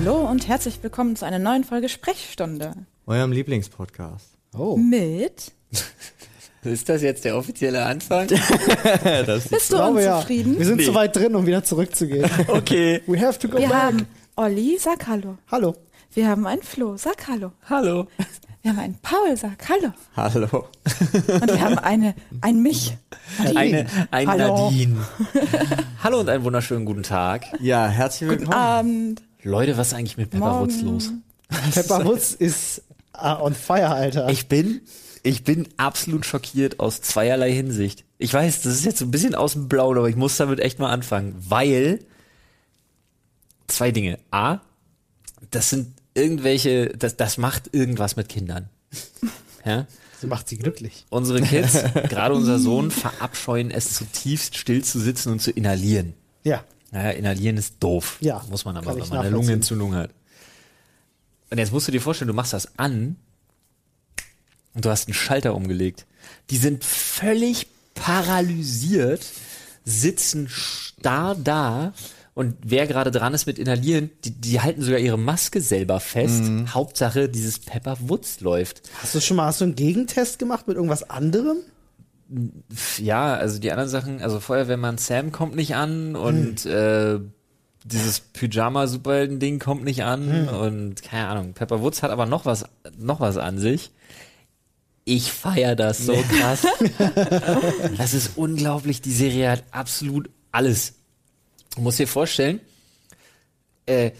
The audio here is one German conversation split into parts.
Hallo und herzlich willkommen zu einer neuen Folge Sprechstunde Eurem Lieblingspodcast. Oh. mit. Ist das jetzt der offizielle Anfang? Bist du glaube ja. unzufrieden? Wir sind zu weit drin, um wieder zurückzugehen. Okay. We have to go Wir back. haben Olli, sag Hallo. Hallo. Wir haben einen Flo, sag Hallo. Hallo. Wir haben einen Paul, sag Hallo. Hallo. Und wir haben eine, ein Mich. Eine, ein Hallo. Nadine. Hallo und einen wunderschönen guten Tag. Ja, herzlich willkommen. Abend. Leute, was ist eigentlich mit Pepperwoods los? Pepper Woods ist uh, on fire, Alter. Ich bin, ich bin absolut schockiert aus zweierlei Hinsicht. Ich weiß, das ist jetzt ein bisschen aus dem Blauen, aber ich muss damit echt mal anfangen, weil zwei Dinge. A, das sind irgendwelche, das, das macht irgendwas mit Kindern. Ja? Sie macht sie glücklich. Unsere Kids, gerade unser Sohn, verabscheuen es zutiefst, still zu sitzen und zu inhalieren. Ja. Naja, inhalieren ist doof. Ja, Muss man aber, wenn man eine. Lungenentzündung hat. Und jetzt musst du dir vorstellen, du machst das an und du hast einen Schalter umgelegt. Die sind völlig paralysiert, sitzen starr da und wer gerade dran ist mit Inhalieren, die, die halten sogar ihre Maske selber fest. Mhm. Hauptsache, dieses Pepper Woods läuft. Hast du schon mal hast du einen Gegentest gemacht mit irgendwas anderem? Ja, also die anderen Sachen, also Feuerwehrmann Sam kommt nicht an und äh, dieses Pyjama-Superhelden-Ding kommt nicht an und keine Ahnung. Pepper Woods hat aber noch was, noch was an sich. Ich feier das so krass. das ist unglaublich. Die Serie hat absolut alles. Du musst dir vorstellen, äh,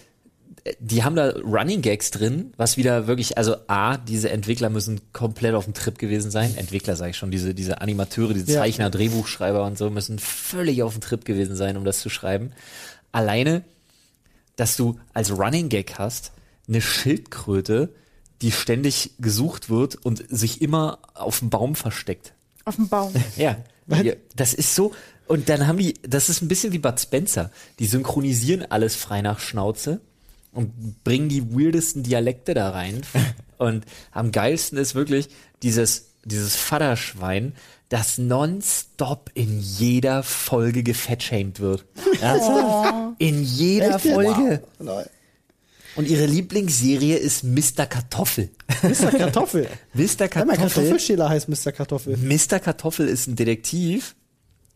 die haben da Running Gags drin, was wieder wirklich, also A, diese Entwickler müssen komplett auf dem Trip gewesen sein. Entwickler sage ich schon, diese, diese Animateure, diese Ja. Zeichner, Drehbuchschreiber und so müssen völlig auf dem Trip gewesen sein, um das zu schreiben. Alleine, dass du als Running Gag hast, eine Schildkröte, die ständig gesucht wird und sich immer auf dem Baum versteckt. Auf dem Baum. Ja, ja, das ist so. Und dann haben die, das ist ein bisschen wie Bud Spencer. Die synchronisieren alles frei nach Schnauze und bringen die weirdesten Dialekte da rein. Und am geilsten ist wirklich dieses, dieses Vaterschwein, das nonstop in jeder Folge gefettshamed wird. Ernsthaft? In jeder Folge. Wow. Und ihre Lieblingsserie ist Mr. Kartoffel. Mr. Kartoffel. Mr. Ja, mein Kartoffel. Kartoffelschäler heißt Mr. Kartoffel. Mr. Kartoffel ist ein Detektiv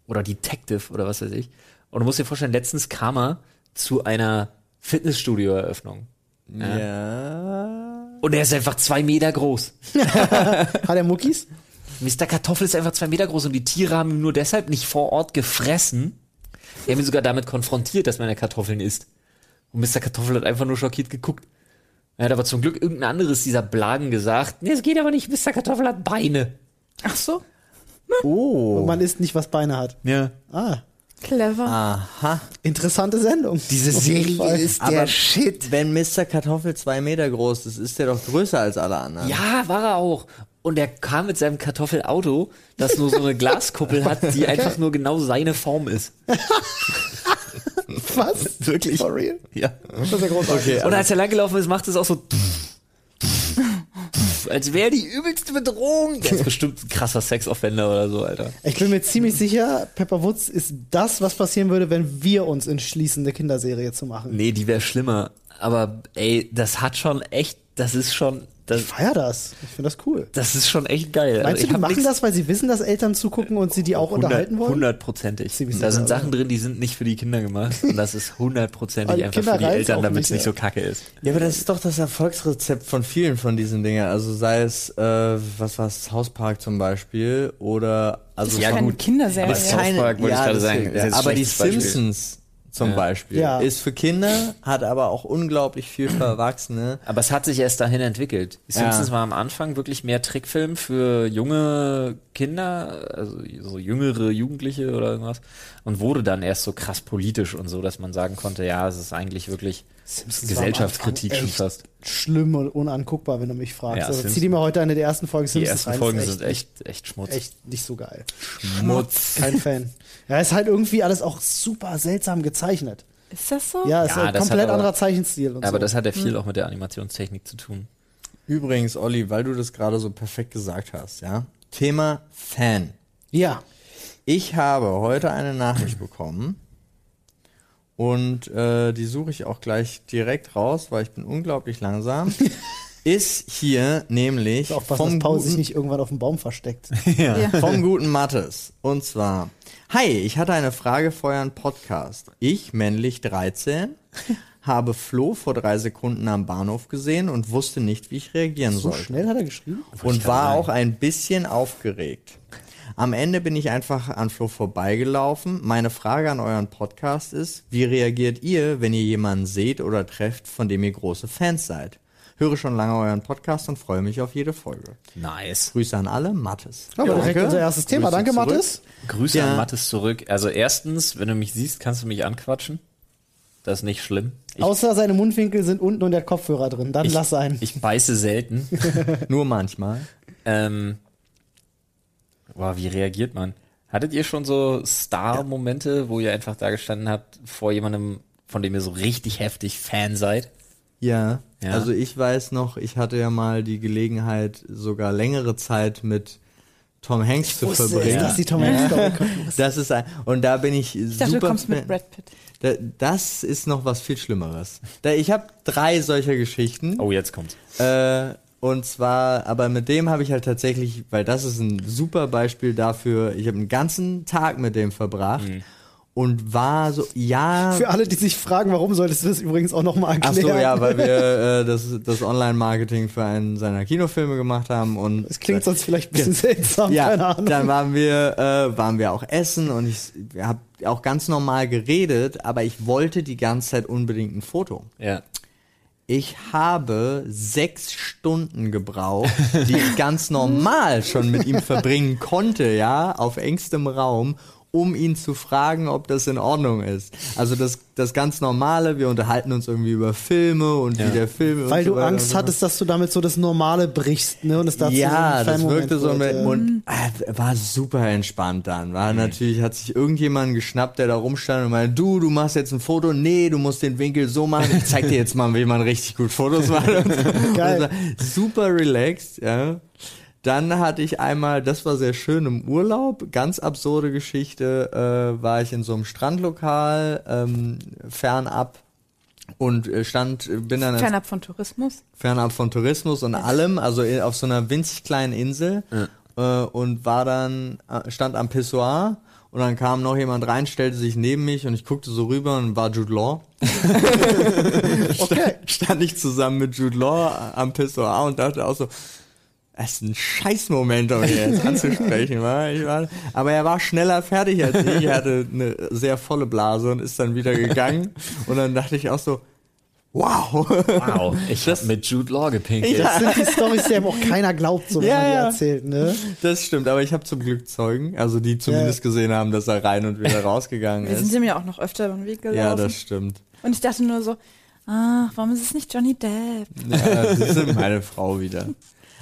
oder Detective oder was weiß ich. Und du musst dir vorstellen, letztens kam er zu einer Fitnessstudio-Eröffnung. Ja. Und er ist einfach zwei Meter groß. Hat er Muckis? Mr. Kartoffel ist einfach zwei Meter groß und die Tiere haben ihn nur deshalb nicht vor Ort gefressen. Die haben ihn sogar damit konfrontiert, dass man ja Kartoffeln isst. Und Mr. Kartoffel hat einfach nur schockiert geguckt. Er hat aber zum Glück irgendein anderes dieser Blagen gesagt. Nee, es geht aber nicht. Mr. Kartoffel hat Beine. Ach so, Oh. Und man isst nicht, was Beine hat. Ja. Ah, clever. Aha. interessante Sendung. Diese Serie ist Aber der Shit. Wenn Mr. Kartoffel zwei Meter groß ist, ist der doch größer als alle anderen. Ja, war er auch. Und er kam mit seinem Kartoffelauto, das nur so eine Glaskuppel hat, die einfach nur genau seine Form ist. Was? Wirklich? For real? Ja. Das ist ja großartig. Und als er langgelaufen ist, macht es auch so. Als wäre die übelste Bedrohung. Der ist bestimmt ein krasser Sexoffender oder so, Alter. Ich bin mir ziemlich sicher, Pepper Woods ist das, was passieren würde, wenn wir uns entschließen, eine Kinderserie zu machen. Nee, die wäre schlimmer. Aber ey, das hat schon echt, das ist schon, das, Ich feier das. Ich finde das cool. das ist schon echt geil. Meinst Also du, die machen nix- das, weil sie wissen, dass Eltern zugucken und sie die auch unterhalten wollen? Hundertprozentig. Da sind Sachen oder? drin, die sind nicht für die Kinder gemacht. Und das ist hundertprozentig einfach Kinder für die Eltern, damit es nicht, ja. so kacke ist. Ja, aber das ist doch das Erfolgsrezept von vielen von diesen Dingen. Also sei es, äh, was war's, Hauspark zum Beispiel oder also ist von- keine Kinderserie. Aber South Park wollte ich gerade sagen, ja. aber die. Simpsons zum Ja. Beispiel Ja. ist für Kinder, hat aber auch unglaublich viel für Erwachsene. Aber es hat sich erst dahin entwickelt. Die Simpsons Ja. war am Anfang wirklich mehr Trickfilm für junge Kinder, also so jüngere Jugendliche oder irgendwas. Und wurde dann erst so krass politisch und so, dass man sagen konnte, ja, es ist eigentlich wirklich Simpsons Gesellschaftskritik schon echt fast. Schlimm und unanguckbar, wenn du mich fragst. Ja, also Simpsons- zieh dir mal heute eine der ersten Folgen Die Simpsons ersten rein. Folgen ist sind echt, echt Schmutz. echt nicht so geil. Schmutz. Kein Fan. Ja, ist halt irgendwie alles auch super seltsam gezeichnet. Ist das so? Ja, ist Ja, halt das komplett hat aber- anderer Zeichenstil und Aber so. das hat ja viel auch mit der Animationstechnik zu tun. Übrigens, Olli, weil du das gerade so perfekt gesagt hast, ja. Thema Fan. ja. Ich habe heute eine Nachricht bekommen und äh, die suche ich auch gleich direkt raus, weil ich bin unglaublich langsam. ist hier nämlich Aufpassen, dass vom Paul sich guten, nicht irgendwann auf dem Baum versteckt. Ja. vom guten Mattes. Und zwar, hi, ich hatte eine Frage für euren Podcast. Ich, männlich 13, habe Flo vor drei Sekunden am Bahnhof gesehen und wusste nicht, wie ich reagieren So sollte. schnell hat er geschrieben? und war auch ein bisschen aufgeregt. Am Ende bin ich einfach an Flo vorbeigelaufen. Meine Frage an euren Podcast ist, wie reagiert ihr, wenn ihr jemanden seht oder trefft, von dem ihr große Fans seid? Höre schon lange euren Podcast und freue mich auf jede Folge. Nice. Grüße an alle, Mattes. Aber direkt Danke. unser erstes Thema. Grüße Danke, zurück. Mathis. Grüße Ja. an Mattes zurück. Also erstens, wenn du mich siehst, kannst du mich anquatschen. Das ist nicht schlimm. Ich, Außer seine Mundwinkel sind unten und der Kopfhörer drin. Dann ich, lass sein. ich beiße selten. Nur manchmal. ähm, boah, wie reagiert man? Hattet ihr schon so Star-Momente, wo ihr einfach da gestanden habt vor jemandem, von dem ihr so richtig heftig Fan seid? Ja, Ja. also ich weiß noch, ich hatte ja mal die Gelegenheit, sogar längere Zeit mit Tom Hanks zu Wusste verbringen. es, dass die Tom Hanks kommt. Das ist ein, und da bin ich, Ich dachte, super du kommst mit Brad Pitt. Da, das ist noch was viel Schlimmeres. Da, ich habe drei solcher Geschichten. Oh, jetzt kommt's. Äh, und zwar, aber mit dem habe ich halt tatsächlich, weil das ist ein super Beispiel dafür, ich habe einen ganzen Tag mit dem verbracht und war so, ja. Für alle, die sich fragen, warum solltest du das übrigens auch nochmal Ach erklären? so, ja, weil wir äh, das, das Online-Marketing für einen seiner Kinofilme gemacht haben und Es klingt sonst vielleicht ein bisschen seltsam, ja, keine Ahnung. dann waren wir, äh, waren wir auch essen und ich habe auch ganz normal geredet, aber ich wollte die ganze Zeit unbedingt ein Foto. Ja. Ich habe sechs Stunden gebraucht, die ich ganz normal schon mit ihm verbringen konnte, ja, auf engstem Raum, um ihn zu fragen, ob das in Ordnung ist. Also das, das ganz normale, wir unterhalten uns irgendwie über Filme und wie der Film Weil so du Angst so fort. hattest, dass du damit so das Normale brichst, ne? Und es dazu Ja, so das wirkte so mit, ja. und äh, war super entspannt dann. War natürlich, hat sich irgendjemand geschnappt, der da rumstand und meinte, du, du machst jetzt ein Foto, nee, du musst den Winkel so machen. Ich zeig dir jetzt mal, wie man richtig gut Fotos macht. Geil. War super relaxed, ja. Dann hatte ich einmal, das war sehr schön im Urlaub, ganz absurde Geschichte, äh, war ich in so einem Strandlokal, ähm, fernab und äh, stand, bin dann Fernab von Tourismus. fernab von Tourismus und allem, also in- auf so einer winzig kleinen Insel äh, und war dann, äh, stand am Pissoir und dann kam noch jemand rein, stellte sich neben mich und ich guckte so rüber und war Jude Law. Okay. Stand ich zusammen mit Jude Law am Pissoir und dachte auch so, das ist ein Scheißmoment, um ihn jetzt anzusprechen. War, aber er war schneller fertig als ich. Er hatte eine sehr volle Blase und ist dann wieder gegangen. Und dann dachte ich auch so, wow. Wow. Ich hab mit Jude Law gepinkelt. Ja. Das sind die Storys, die einem auch keiner glaubt, so wenn Ja, man die ja. erzählt, ne? Das stimmt, aber ich habe zum Glück Zeugen, also die zumindest Ja. gesehen haben, dass er rein und wieder rausgegangen Wir sind ist. ihm ja auch noch öfter über den Weg gelaufen. Ja, das stimmt. Und ich dachte nur so, ah, warum ist es nicht Johnny Depp? Ja, das ist meine Frau wieder.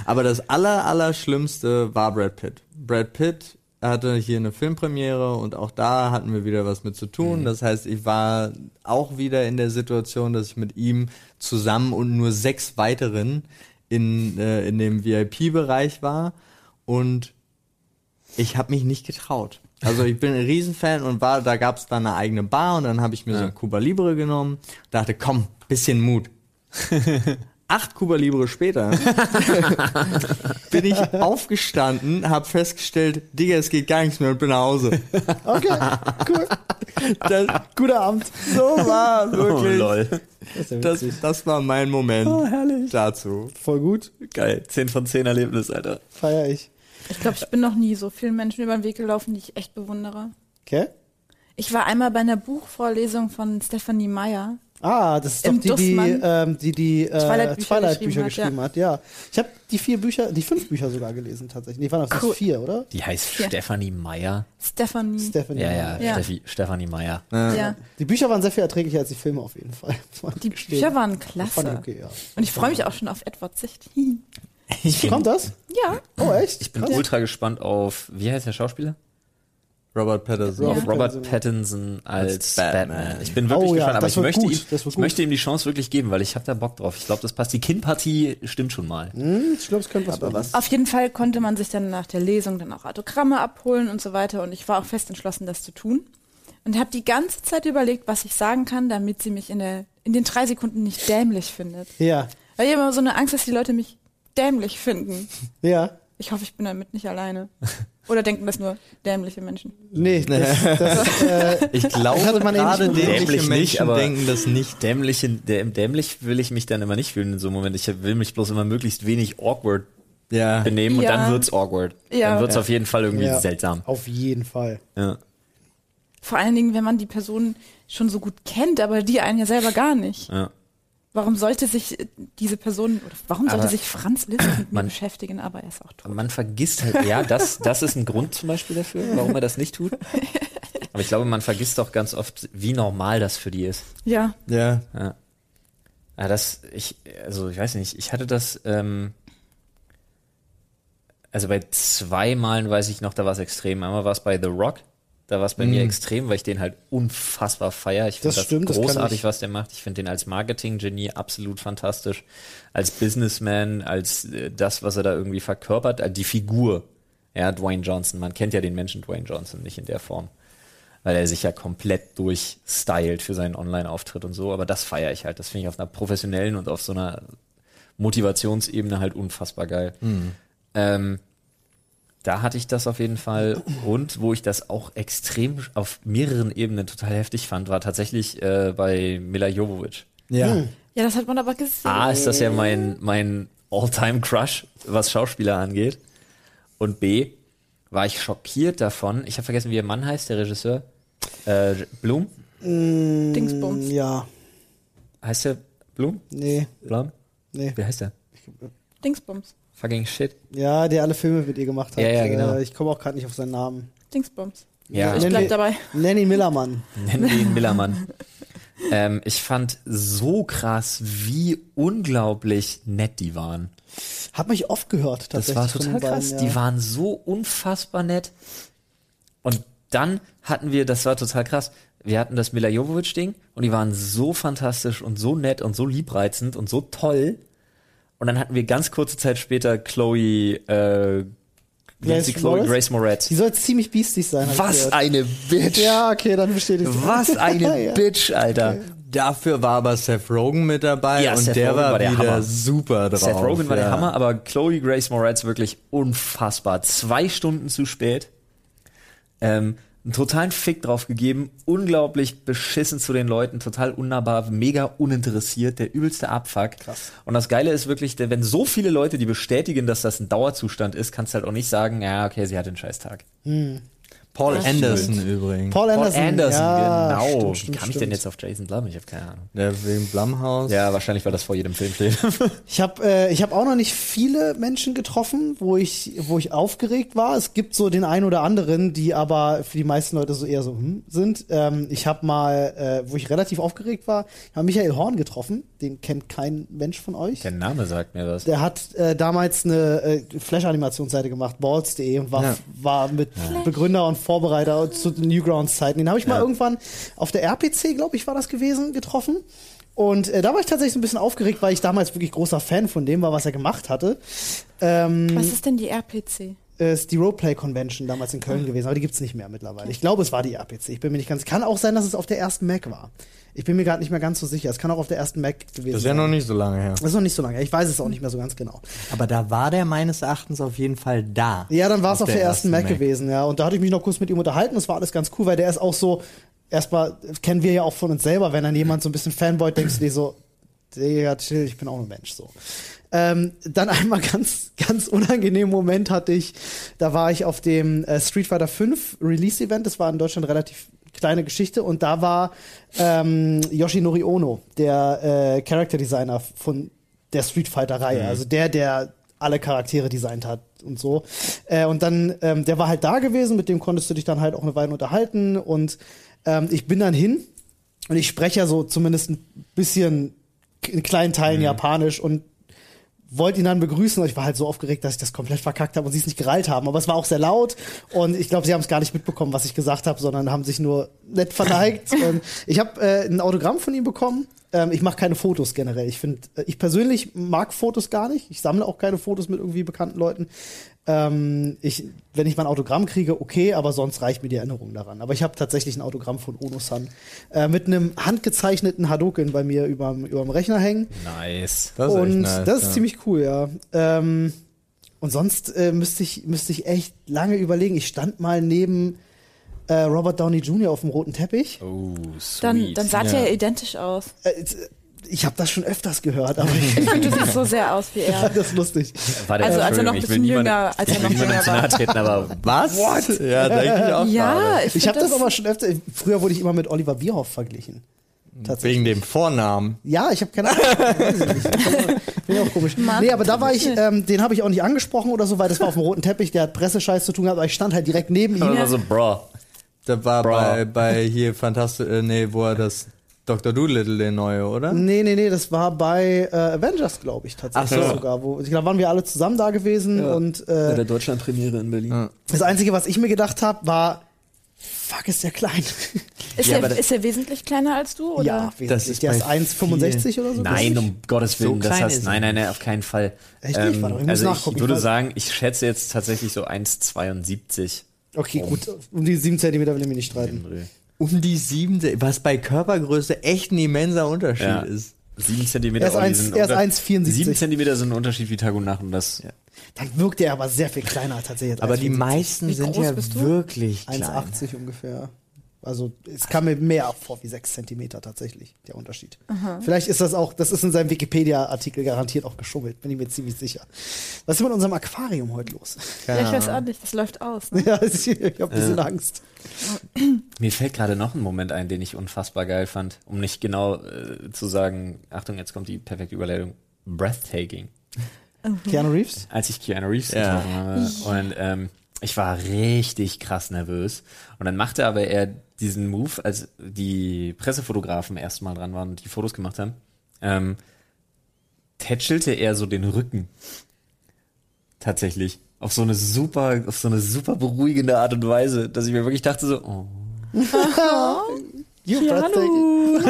Aber das aller, aller Schlimmste war Brad Pitt. Brad Pitt hatte hier eine Filmpremiere und auch da hatten wir wieder was mit zu tun. Das heißt, ich war auch wieder in der Situation, dass ich mit ihm zusammen und nur sechs weiteren in, äh, in dem VIP-Bereich war und ich habe mich nicht getraut. Also ich bin ein Riesenfan und war, da gab es dann eine eigene Bar und dann habe ich mir so ein Cuba Libre genommen, dachte, komm, bisschen Mut. Acht Cuba Libre später bin ich aufgestanden, habe festgestellt, Digga, es geht gar nichts mehr und bin nach Hause. Okay, cool. Das, Guter Abend. so war Oh, wirklich. lol. Das ja das war mein Moment Oh, herrlich. dazu. Voll gut. Geil. 10 von 10 Erlebnis, Alter. Feier ich. Ich glaube, ich bin noch nie so vielen Menschen über den Weg gelaufen, die ich echt bewundere. Okay? Ich war einmal bei einer Buchvorlesung von Stephanie Meyer. Ah, das ist doch Im die, die, ähm, die, die äh, Twilight-Bücher Twilight-Bücher geschrieben geschrieben, hat, ja. Ich habe die vier Bücher, die fünf Bücher sogar gelesen tatsächlich. Nee, waren das Cool. vier, oder? Die heißt Ja. Stephanie Meyer. Stephanie. Stephanie. Ja, ja, Ja. Steffi, Stephanie Meyer. ja. Die Bücher waren sehr viel erträglicher als die Filme auf jeden Fall. Die gestehen. Bücher waren Fand ich klasse. okay, ja. Und ich freue mich auch schon auf Edwards Sicht. Kommt das? ja. Oh, echt? Ich bin Krass. ultra gespannt auf, wie heißt der Schauspieler? Robert Patterson. Ja. Auf Robert Pattinson. Pattinson als, Als Batman. Batman. Ich bin wirklich Oh ja, gespannt, aber das ich möchte, gut, ihm, ich möchte ihm die Chance wirklich geben, weil ich habe da Bock drauf. Ich glaube, das passt. Die Kinnpartie stimmt schon mal. Hm, ich glaube, es könnte was Aber was? Auf jeden Fall konnte man sich dann nach der Lesung dann auch Autogramme abholen und so weiter. Und ich war auch fest entschlossen, das zu tun. Und habe die ganze Zeit überlegt, was ich sagen kann, damit sie mich in, der, in den drei Sekunden nicht dämlich findet. Ja, Weil ich habe immer so eine Angst, dass die Leute mich dämlich finden. ja. Ich hoffe, ich bin damit nicht alleine. Oder denken das nur dämliche Menschen? Nee, das, das, äh, Ich glaube, man gerade dämliche Dämlich nicht, Menschen aber- denken das nicht. Dämlich, in- dä- dämlich will ich mich dann immer nicht fühlen in so einem Moment. Ich will mich bloß immer möglichst wenig awkward Ja. benehmen und Ja. dann wird's awkward. Ja. Dann wird's Ja. auf jeden Fall irgendwie Ja. seltsam. auf jeden Fall. Ja. Vor allen Dingen, wenn man die Person schon so gut kennt, aber die einen ja selber gar nicht. Ja. Warum sollte sich äh, diese Person, oder warum sollte Aber sich Franz Liszt mit mir man- beschäftigen, aber er ist auch tot. Man vergisst halt, ja, das, das ist ein Grund zum Beispiel dafür, warum er das nicht tut. Aber ich glaube, man vergisst auch ganz oft, wie normal das für die ist. Ja, Ja. Ja. Ja, das, ich, also ich weiß nicht, ich hatte das, ähm, also bei zwei Malen weiß ich noch, da war es extrem. Einmal war es bei The Rock, da war es bei mir extrem, weil ich den halt unfassbar feier. Ich finde Das das, stimmt, großartig, was der macht. Ich finde den als Marketing-Genie absolut fantastisch. Als Businessman, als äh, das, was er da irgendwie verkörpert, äh, die Figur. Ja, Dwayne Johnson. Man kennt ja den Menschen Dwayne Johnson nicht in der Form weil er sich ja komplett durchstylt für seinen Online-Auftritt und so. Aber das feiere ich halt. Das finde ich auf einer professionellen und auf so einer Motivationsebene halt unfassbar geil. Ähm, da hatte ich das auf jeden Fall. Und wo ich das auch extrem auf mehreren Ebenen total heftig fand, war tatsächlich äh, bei Mila Jovovich. Ja. ja, das hat man aber gesehen. A ist das ja mein, mein All-Time-Crush, was Schauspieler angeht. Und B war ich schockiert davon. Ich habe vergessen, wie ihr Mann heißt, der Regisseur. Äh, Blum? Dingsbums. Ja, Heißt der Blum? nee, Blum? nee. Wie heißt der? Dingsbums. Fucking shit. Ja, der alle Filme mit ihr gemacht hat. Ja, ja, genau. Äh, ich komme auch gerade nicht auf seinen Namen. Dingsbums. Ja, Ich bleib dabei. Nanny Millermann. ihn Millermann. ähm, ich fand so krass, wie unglaublich nett die waren. Hab mich oft gehört, Das tatsächlich. war von total den beiden, krass. ja. Die waren so unfassbar nett. Und dann hatten wir, das war total krass, wir hatten das Mila Jovovich-Ding und die waren so fantastisch und so nett und so liebreizend und so toll. Und dann hatten wir ganz kurze Zeit später Chloe, äh, wie Grace sie? Chloe? Grace Moretz. Die soll ziemlich biestig sein. ich Was gehört. eine Bitch! Ja, okay, dann bestätigt Was eine Ja. Bitch, Alter. Dafür war aber Seth Rogen mit dabei Ja, und Seth der Rogen war, war der wieder Hammer. super drauf. Seth Rogen war ja. der Hammer, aber Chloe Grace Moretz wirklich unfassbar. Zwei Stunden zu spät. Ähm, einen totalen Fick drauf gegeben, unglaublich beschissen zu den Leuten, total unnahbar, mega uninteressiert, der übelste Abfuck. Krass. Und das Geile ist wirklich, wenn so viele Leute die bestätigen, dass das ein Dauerzustand ist, kannst du halt auch nicht sagen, ja, okay, sie hat einen Scheißtag. Paul Das Anderson stimmt. übrigens. Paul Paul Anderson. Anderson, ja, genau. Stimmt, Wie stimmt, kam ich denn jetzt auf Jason Blum? Ich habe keine Ahnung. Der wegen Blumhaus. Ja, wahrscheinlich, weil das vor jedem Film steht. Ich habe äh, ich hab auch noch nicht viele Menschen getroffen, wo ich, wo ich aufgeregt war. Es gibt so den einen oder anderen, die aber für die meisten Leute so eher so hm, sind. Ähm, ich habe mal, äh, wo ich relativ aufgeregt war, ich habe Michael Horn getroffen. Den kennt kein Mensch von euch. Der Name sagt mir was. Der hat äh, damals eine äh, Flash-Animationsseite gemacht, balls.de, und war, Ja. war mit Begründer und Vorbereiter zu den Newgrounds-Zeiten. Den habe ich mal Ja. irgendwann auf der RPC, glaube ich, war das gewesen, getroffen. Und äh, da war ich tatsächlich so ein bisschen aufgeregt, weil ich damals wirklich großer Fan von dem war, was er gemacht hatte. Ähm, Was ist denn die RPC? Ist die Roleplay Convention damals in Köln gewesen, aber die gibt's nicht mehr mittlerweile. Ich glaube, es war die RPC. Ich bin mir nicht ganz. Kann auch sein, dass es auf der ersten Mac war. Ich bin mir gerade nicht mehr ganz so sicher. Es kann auch auf der ersten Mac gewesen Das ist ja sein. noch nicht so lange her. Das ist noch nicht so lange. Ich weiß es auch nicht mehr so ganz genau. Aber da war der meines Erachtens auf jeden Fall da. Ja, dann war es Auf auf, der, der ersten Mac, Mac. gewesen, ja. Und da hatte ich mich noch kurz mit ihm unterhalten. Das war alles ganz cool, weil der ist auch so, erstmal kennen wir ja auch von uns selber, wenn dann jemand so ein bisschen Fanboy denkst du dir so, Digga, chill, ich bin auch ein Mensch, so. Ähm, dann einmal ganz, ganz unangenehmen Moment hatte ich, da war ich auf dem äh, Street Fighter 5 Release-Event, das war in Deutschland relativ kleine Geschichte. Und da war ähm, Yoshinori Ono, der äh, Character Designer von der Street Fighter-Reihe, also der, der alle Charaktere designt hat und so. Äh, und dann, ähm, der war halt da gewesen, mit dem konntest du dich dann halt auch eine Weile unterhalten. Und ähm, ich bin dann hin und ich spreche ja so zumindest ein bisschen in kleinen Teilen Japanisch. Und wollte ihn dann begrüßen und ich war halt so aufgeregt, dass ich das komplett verkackt habe und sie es nicht gereilt haben. Aber es war auch sehr laut und ich glaube, sie haben es gar nicht mitbekommen, was ich gesagt habe, sondern haben sich nur nett verneigt. und ich habe äh, ein Autogramm von ihm bekommen. Ähm, ich mache keine Fotos generell. Ich finde, äh, ich persönlich mag Fotos gar nicht. Ich sammle auch keine Fotos mit irgendwie bekannten Leuten. Ähm, ich, wenn ich mein Autogramm kriege, okay, aber sonst reicht mir die Erinnerung daran. Aber ich habe tatsächlich ein Autogramm von Ono-san äh, mit einem handgezeichneten Hadoken bei mir überm, überm Rechner hängen. Nice. Das ist echt und nice, das ist ja. ziemlich cool, ja. Ähm, und sonst äh, müsste ich, müsste ich echt lange überlegen. Ich stand mal neben äh, Robert Downey Jr. auf dem roten Teppich. Oh, sweet. Dann, dann saht Ja. ja identisch aus. Äh, ich habe das schon öfters gehört, aber ich Ich finde, du siehst so sehr aus wie fand er. das lustig. War der, Also, als er noch ein bisschen jünger, als er noch jünger war. treten, aber Was? Ja, denke ich auch Ja, ich, Ich habe das, aber schon öfter. Früher wurde ich immer mit Oliver Bierhoff verglichen. Tatsächlich. Wegen dem Vornamen. Ja, ich habe keine Ahnung. Finde ich auch komisch. Mann, nee, aber da war ich, ähm, den habe ich auch nicht angesprochen oder so, weil das war auf dem roten Teppich, der hat Pressescheiß zu tun gehabt, aber ich stand halt direkt neben ihm. das war so, bro. Das war Bro. bei, bei hier Fantastisch, äh, nee, wo er das Dr. Doolittle, der neue, oder? Nee, nee, nee, das war bei äh, Avengers, glaube ich, tatsächlich Ach so. sogar. Wo, ich glaube, waren wir alle zusammen da gewesen und Bei äh, der Deutschlandpremiere in Berlin. Ja. das Einzige, was ich mir gedacht habe, war, fuck, ist der klein. Ist, Ja, er, das- ist er wesentlich kleiner als du? Oder? ja, Das wesentlich. ist der ist bei 1,65 oder so. Nein, um Gottes So Willen, das klein heißt, ist nein, nein, nein, auf keinen Fall. Echt nicht? Warte ich muss also nachgucken, ich würde sagen, ich schätze jetzt tatsächlich so 1,72. Okay, gut. Um die 7 cm will ich mich nicht streiten. Um die sieben, was bei Körpergröße echt ein immenser Unterschied Ja. ist. 7 Zentimeter. Er ist oh, die eins- sind er ist unter- 1,74. 7 Zentimeter sind ein Unterschied wie Tag und Nacht und das. Dann wirkt er aber sehr viel kleiner tatsächlich. als Aber die 1,74. meisten sind ja wirklich klein. 1,80 ungefähr. Also es kam mir mehr vor wie 6 Zentimeter tatsächlich, der Unterschied. Vielleicht ist das auch, das ist in seinem Wikipedia-Artikel garantiert auch geschummelt, bin ich mir ziemlich sicher. Was ist mit unserem Aquarium heute los? Ja, ich weiß auch nicht, das läuft aus. Ne? ja, ich habe ein bisschen Angst. Mir fällt gerade noch ein Moment ein, den ich unfassbar geil fand, um nicht genau äh, zu sagen, Achtung, jetzt kommt die perfekte Überleitung. Breathtaking. Keanu Reeves? als ich Keanu Reeves Ja. getroffen habe. Und ähm, ich war richtig krass nervös. Und dann machte aber er diesen Move, als die Pressefotografen erstmal dran waren und die Fotos gemacht haben, ähm, tätschelte er so den Rücken. Tatsächlich. Auf so eine super, auf so eine super beruhigende Art und Weise, dass ich mir wirklich dachte so, oh. You hallo.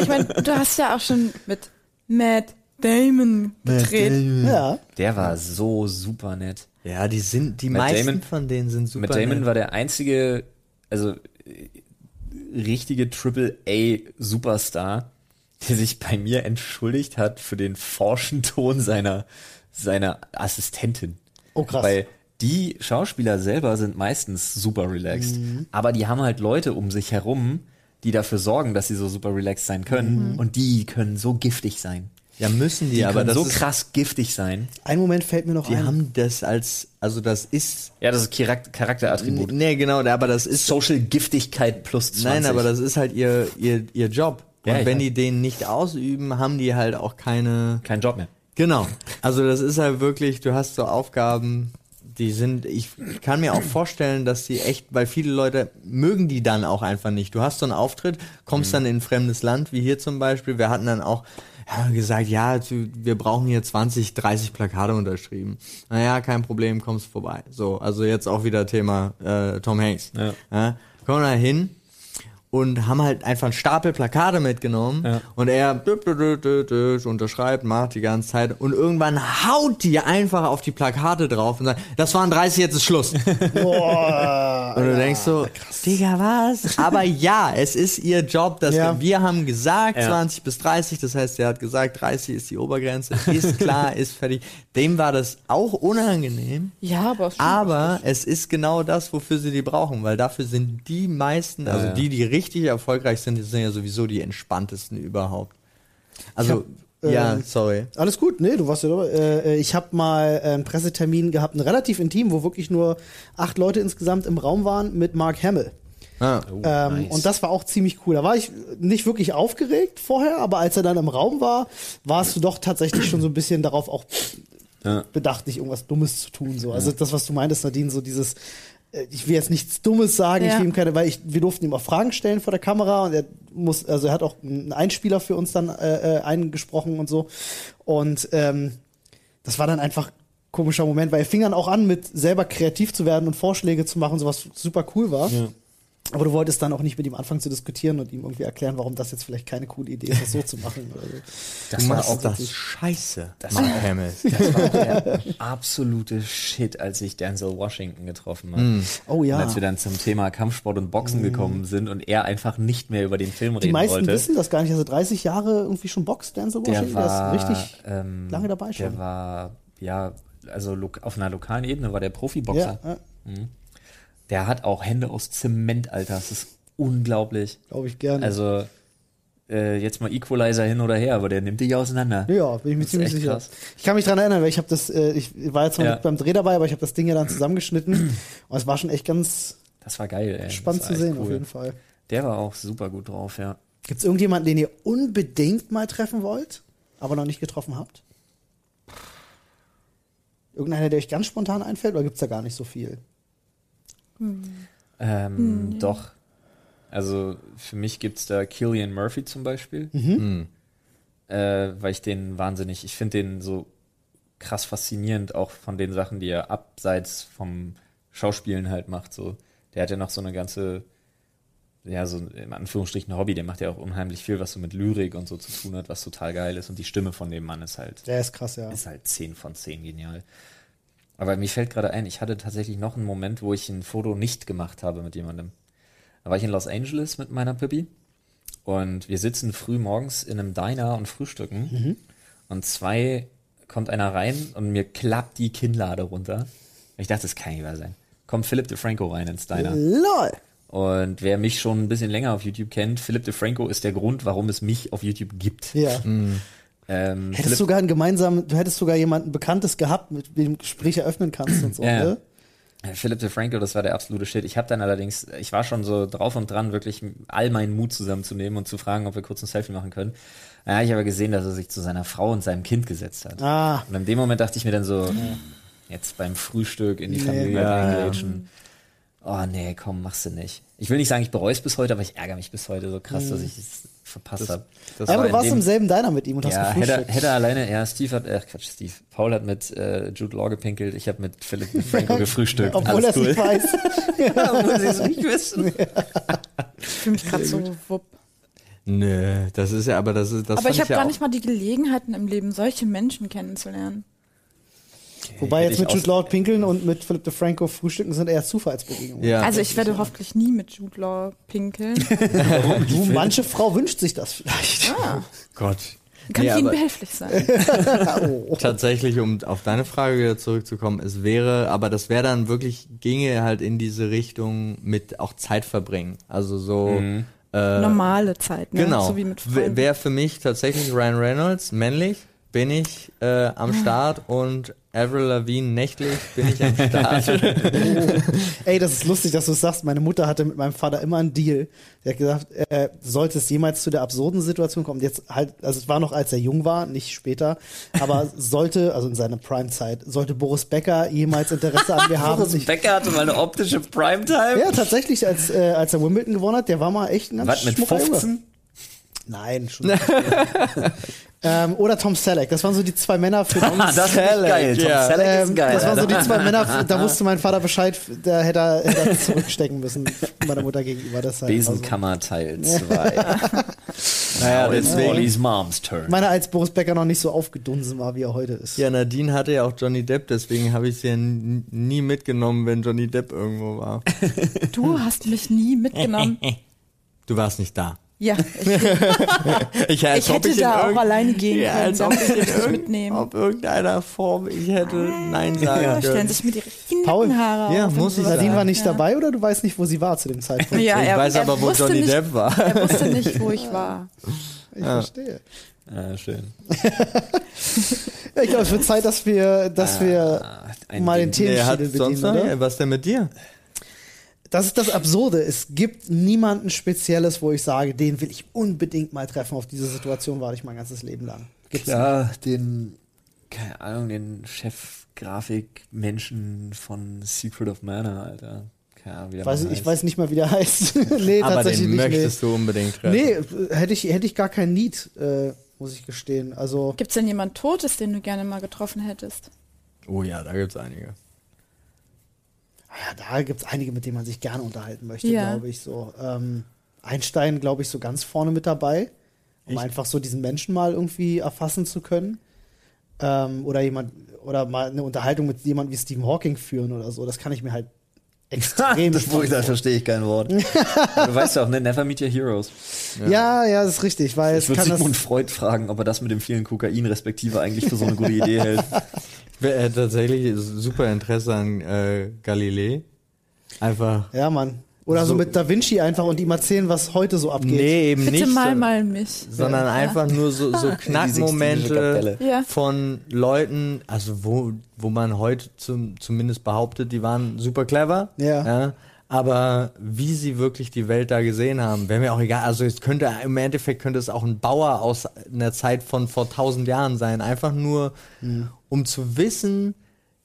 Ich meine, du hast ja auch schon mit Matt Damon gedreht. Ja. Der war so super nett. Ja, die sind, die Matt meisten Damon- von denen sind super. Matt Damon nett. war der einzige, also äh, richtige Triple A Superstar, der sich bei mir entschuldigt hat für den forschen Ton seiner seiner Assistentin. Oh, krass. Weil die Schauspieler selber sind meistens super relaxed, Mhm. aber die haben halt Leute um sich herum, die dafür sorgen, dass sie so super relaxed sein können Mhm. und die können so giftig sein. Ja, müssen die, Die aber das so ist, krass giftig sein. Ein Moment fällt mir noch die ein. haben das als, also das ist, Ja, das ist Charak- Charakterattribut. nee, genau, aber das ist, Social Giftigkeit plus 20. nein, aber das ist halt ihr, ihr, ihr Job. Ja, Und wenn die den nicht ausüben, haben die halt auch keine, kein Job mehr. Genau. Also das ist halt wirklich, du hast so Aufgaben, die sind, ich kann mir auch vorstellen, dass die echt, weil viele Leute mögen die dann auch einfach nicht. Du hast so einen Auftritt, kommst dann in ein fremdes Land, wie hier zum Beispiel. Wir hatten dann auch ja, gesagt, ja, wir brauchen hier 20, 30 Plakate unterschrieben. Naja, kein Problem, kommst vorbei. So, also jetzt auch wieder Thema äh, Tom Hanks. Ja. Ja, kommen da hin und haben halt einfach einen Stapel Plakate mitgenommen Ja. und er unterschreibt, macht die ganze Zeit und irgendwann haut die einfach auf die Plakate drauf und sagt, das waren 30, jetzt ist Schluss. Boah. Und du denkst so, Digga, was? Aber ja, es ist ihr Job, dass Ja. wir haben gesagt Ja. 20 bis 30, das heißt, er hat gesagt, 30 ist die Obergrenze, ist klar, ist fertig. Dem war das auch unangenehm. Ja, aber Aber es ist genau das, wofür sie die brauchen, weil dafür sind die meisten, also ja. die, die richtig erfolgreich sind, die sind ja sowieso die entspanntesten überhaupt. Also, hab, ja, ähm, sorry. Alles gut, nee, du warst ja dabei. Äh, ich habe mal äh, einen Pressetermin gehabt, einen relativ intim, wo wirklich nur acht Leute insgesamt im Raum waren mit Mark Hamill. Ah, Oh, Ähm, nice. Und das war auch ziemlich cool. Da war ich nicht wirklich aufgeregt vorher, aber als er dann im Raum war, warst du doch tatsächlich schon so ein bisschen darauf auch Ja. bedacht, nicht irgendwas Dummes zu tun. So. Also das, was du meintest, Nadine, so dieses, äh, ich will jetzt nichts Dummes sagen, ich Ja. will ihm keine, weil ich, wir durften ihm auch Fragen stellen vor der Kamera und er muss, also er hat auch einen Einspieler für uns dann äh, äh, eingesprochen und so. Und ähm, das war dann einfach komischer Moment, weil er fing dann auch an, mit selber kreativ zu werden und Vorschläge zu machen, so was super cool war. Aber du wolltest dann auch nicht mit ihm anfangen zu diskutieren und ihm irgendwie erklären, warum das jetzt vielleicht keine coole Idee ist, das so zu machen. Oder so. Das du war machst auch das scheiße, Das Mark war Hamill. Das war der absolute Shit, als ich Denzel Washington getroffen habe. Oh ja. Und als wir dann zum Thema Kampfsport und Boxen gekommen sind und er einfach nicht mehr über den Film Die reden meisten wollte. wissen das gar nicht, dass er 30 Jahre irgendwie schon boxt, Denzel der Washington. war der ist richtig ähm, lange dabei Der schon. war, ja, also auf einer lokalen Ebene war der Profiboxer. Ja, ja Der hat auch Hände aus Zement, Alter. Das ist unglaublich. glaube ich gerne. Also, äh, jetzt mal Equalizer hin oder her, aber der nimmt dich auseinander. ja, bin ich mir ziemlich sicher. krass. Ich kann mich dran erinnern, weil ich habe das, äh, ich war jetzt noch Ja. beim Dreh dabei, aber ich habe das Ding ja dann zusammengeschnitten und es war schon echt ganz Das war geil, ey. spannend zu sehen, auf jeden Fall. Der war auch super gut drauf, ja. Gibt es irgendjemanden, den ihr unbedingt mal treffen wollt, aber noch nicht getroffen habt? Irgendeiner, der euch ganz spontan einfällt, oder gibt es da gar nicht so viel? Ähm, Doch. Also für mich gibt's da Killian Murphy zum Beispiel. Mhm. Äh, weil ich den wahnsinnig, ich finde den so krass faszinierend, auch von den Sachen, die er abseits vom Schauspielen halt macht. So, der hat ja noch so eine ganze, ja, so in Anführungsstrichen Hobby, der macht ja auch unheimlich viel, was so mit Lyrik und so zu tun hat, was total geil ist. Und die Stimme von dem Mann ist halt Der ist krass, ja. ist halt 10 von 10 genial. Aber mir fällt gerade ein, ich hatte tatsächlich noch einen Moment, wo ich ein Foto nicht gemacht habe mit jemandem. Da war ich in Los Angeles mit meiner Pippi und wir sitzen früh morgens in einem Diner und frühstücken und zwei kommt einer rein und mir klappt die Kinnlade runter. Ich dachte, das kann nicht wahr sein. Kommt Philip DeFranco rein ins Diner. LOL! Und wer mich schon ein bisschen länger auf YouTube kennt, Philip DeFranco ist der Grund, warum es mich auf YouTube gibt. Ja. Ähm, Hättest sogar einen gemeinsamen, du hättest sogar jemanden Bekanntes gehabt, mit dem du Gespräch eröffnen kannst und so, Ja, ne? Äh, Philip DeFranco, das war der absolute Shit. Ich habe dann allerdings, ich war schon so drauf und dran, wirklich all meinen Mut zusammenzunehmen und zu fragen, ob wir kurz ein Selfie machen können. Dann habe ich aber gesehen, dass er sich zu seiner Frau und seinem Kind gesetzt hat. Ah, Und in dem Moment dachte ich mir dann so, jetzt beim Frühstück in die Nee. Familie Ja, ja. reingrätschen. Oh nee, komm, machst du nicht. Ich will nicht sagen, ich bereue es bis heute, aber ich ärgere mich bis heute so krass, dass ich es verpasst habe. aber du warst im selben Diner mit ihm und hast Ja, hätte, gefrühstückt. hätte er alleine, ja, Steve hat, ach Quatsch, Steve. Paul hat mit äh, Jude Law gepinkelt, ich habe mit Philip DeFranco gefrühstückt. Obwohl er es nicht weiß. Obwohl sie es nicht wissen. Ich fühle mich gerade so wupp. Nö, das ist ja, aber das ist, das Aber fand ich habe ja gar auch- nicht mal die Gelegenheiten im Leben, solche Menschen kennenzulernen. Wobei jetzt mit Jude Law pinkeln und mit Philip DeFranco frühstücken sind eher Zufallsbegegnungen. Ja. also ich werde hoffentlich nie mit Jude Law pinkeln. Du, manche Frau wünscht sich das vielleicht. Ah, Gott. kann Nee, ich Ihnen behilflich sein? oh. Tatsächlich, um auf deine Frage wieder zurückzukommen, es wäre, aber das wäre dann wirklich, ginge halt in diese Richtung mit auch Zeit verbringen. Also so, äh, Normale Zeit, ne? genau. So wie mit Freunden. Wäre für mich tatsächlich Ryan Reynolds, männlich, bin ich äh, am Start und Avril Lavigne, nächtlich, bin ich am Start. Ey, das ist lustig, dass du es sagst. Meine Mutter hatte mit meinem Vater immer einen Deal. Der hat gesagt, äh, sollte es jemals zu der absurden Situation kommen, jetzt halt, also es war noch, als er jung war, nicht später, aber sollte, also in seiner Prime-Zeit, sollte Boris Becker jemals Interesse an mir haben. Boris Ich, Becker hatte mal eine optische Primetime. ja, tatsächlich, als, äh, als er Wimbledon gewonnen hat, der war mal echt ein ganz Was mit schmucker Junge. 15? Nein, schon. ähm, oder Tom Selleck. Das waren so die zwei Männer für Ah, das ist geil. Tom ja. Selleck Ähm, ist geil. das waren so die zwei Männer, da wusste mein Vater Bescheid, da hätte er, hätte er zurückstecken müssen meiner Mutter gegenüber. Das halt, also, Besenkammer Teil 2. naja, deswegen. Ollie's Mom's turn. meiner als Boris Becker noch nicht so aufgedunsen war, wie er heute ist. Ja, Nadine hatte ja auch Johnny Depp, deswegen habe ich sie ja nie mitgenommen, wenn Johnny Depp irgendwo war. Du hast mich nie mitgenommen. Du warst nicht da. Ja, ich, Ich, als ich ob hätte in da auch alleine gehen Ja, können, als ob ich in ich irgend- mitnehmen. Auf irgendeiner Form, ich hätte Nein sagen Ja, stellen können. sich mir die richtigen Paul, Nackenhaare ja, auf. muss ich. Nadine war nicht Ja. dabei oder du weißt nicht, wo sie war zu dem Zeitpunkt? Ja, ich er, weiß er aber, wo Johnny nicht, Depp war. Er wusste nicht, wo ich war. Ich verstehe. Ah, schön. Ja, ich glaube, es wird Zeit, dass wir, dass wir Ah, ein mal den sonst bedienen, oder? Ja, Was denn mit dir? Das ist das Absurde. Es gibt niemanden Spezielles, wo ich sage, den will ich unbedingt mal treffen. Auf diese Situation warte ich mein ganzes Leben lang. Gibt's Klar, den, keine Ahnung, den Chefgrafikmenschen von Secret of Mana, Alter. Keine Ahnung, wie der Weiß, ich heißt. weiß nicht mal, wie der heißt. nee, Aber tatsächlich den nicht. möchtest du unbedingt treffen. Nee, nee hätte, ich, hätte ich gar kein Need, äh, muss ich gestehen. Also, Gibt es denn jemand Totes, den du gerne mal getroffen hättest? Oh ja, da gibt's einige. Ja, da gibt es einige, mit denen man sich gerne unterhalten möchte, Ja. glaube ich. So ähm, Einstein, glaube ich, so ganz vorne mit dabei, um einfach so diesen Menschen mal irgendwie erfassen zu können. Ähm, oder jemand oder mal eine Unterhaltung mit jemandem wie Stephen Hawking führen oder so. Das kann ich mir halt extrem das, wo ich, da verstehe ich kein Wort. du weißt ja auch, ne? Never meet your heroes. Ja, ja, das ist richtig, weil Ich würde. Sigmund Freud fragen, ob er das mit dem vielen Kokain respektive eigentlich für so eine gute Idee hält. Äh, tatsächlich super Interesse an äh, Galilei. Einfach. Ja, Mann. Oder so, So- mit Da Vinci einfach und ihm erzählen, was heute so abgeht. Nee, eben Bitte nicht. mal so- mal mich. sondern Ja. einfach nur so, so Knackmomente. Ja. von Leuten, also wo, wo man heute zum, zumindest behauptet, die waren super clever. Ja. Aber wie sie wirklich die Welt da gesehen haben, wäre mir auch egal. Also es könnte im Endeffekt könnte es auch ein Bauer aus einer Zeit von vor tausend Jahren sein. Einfach nur, Hm. um zu wissen,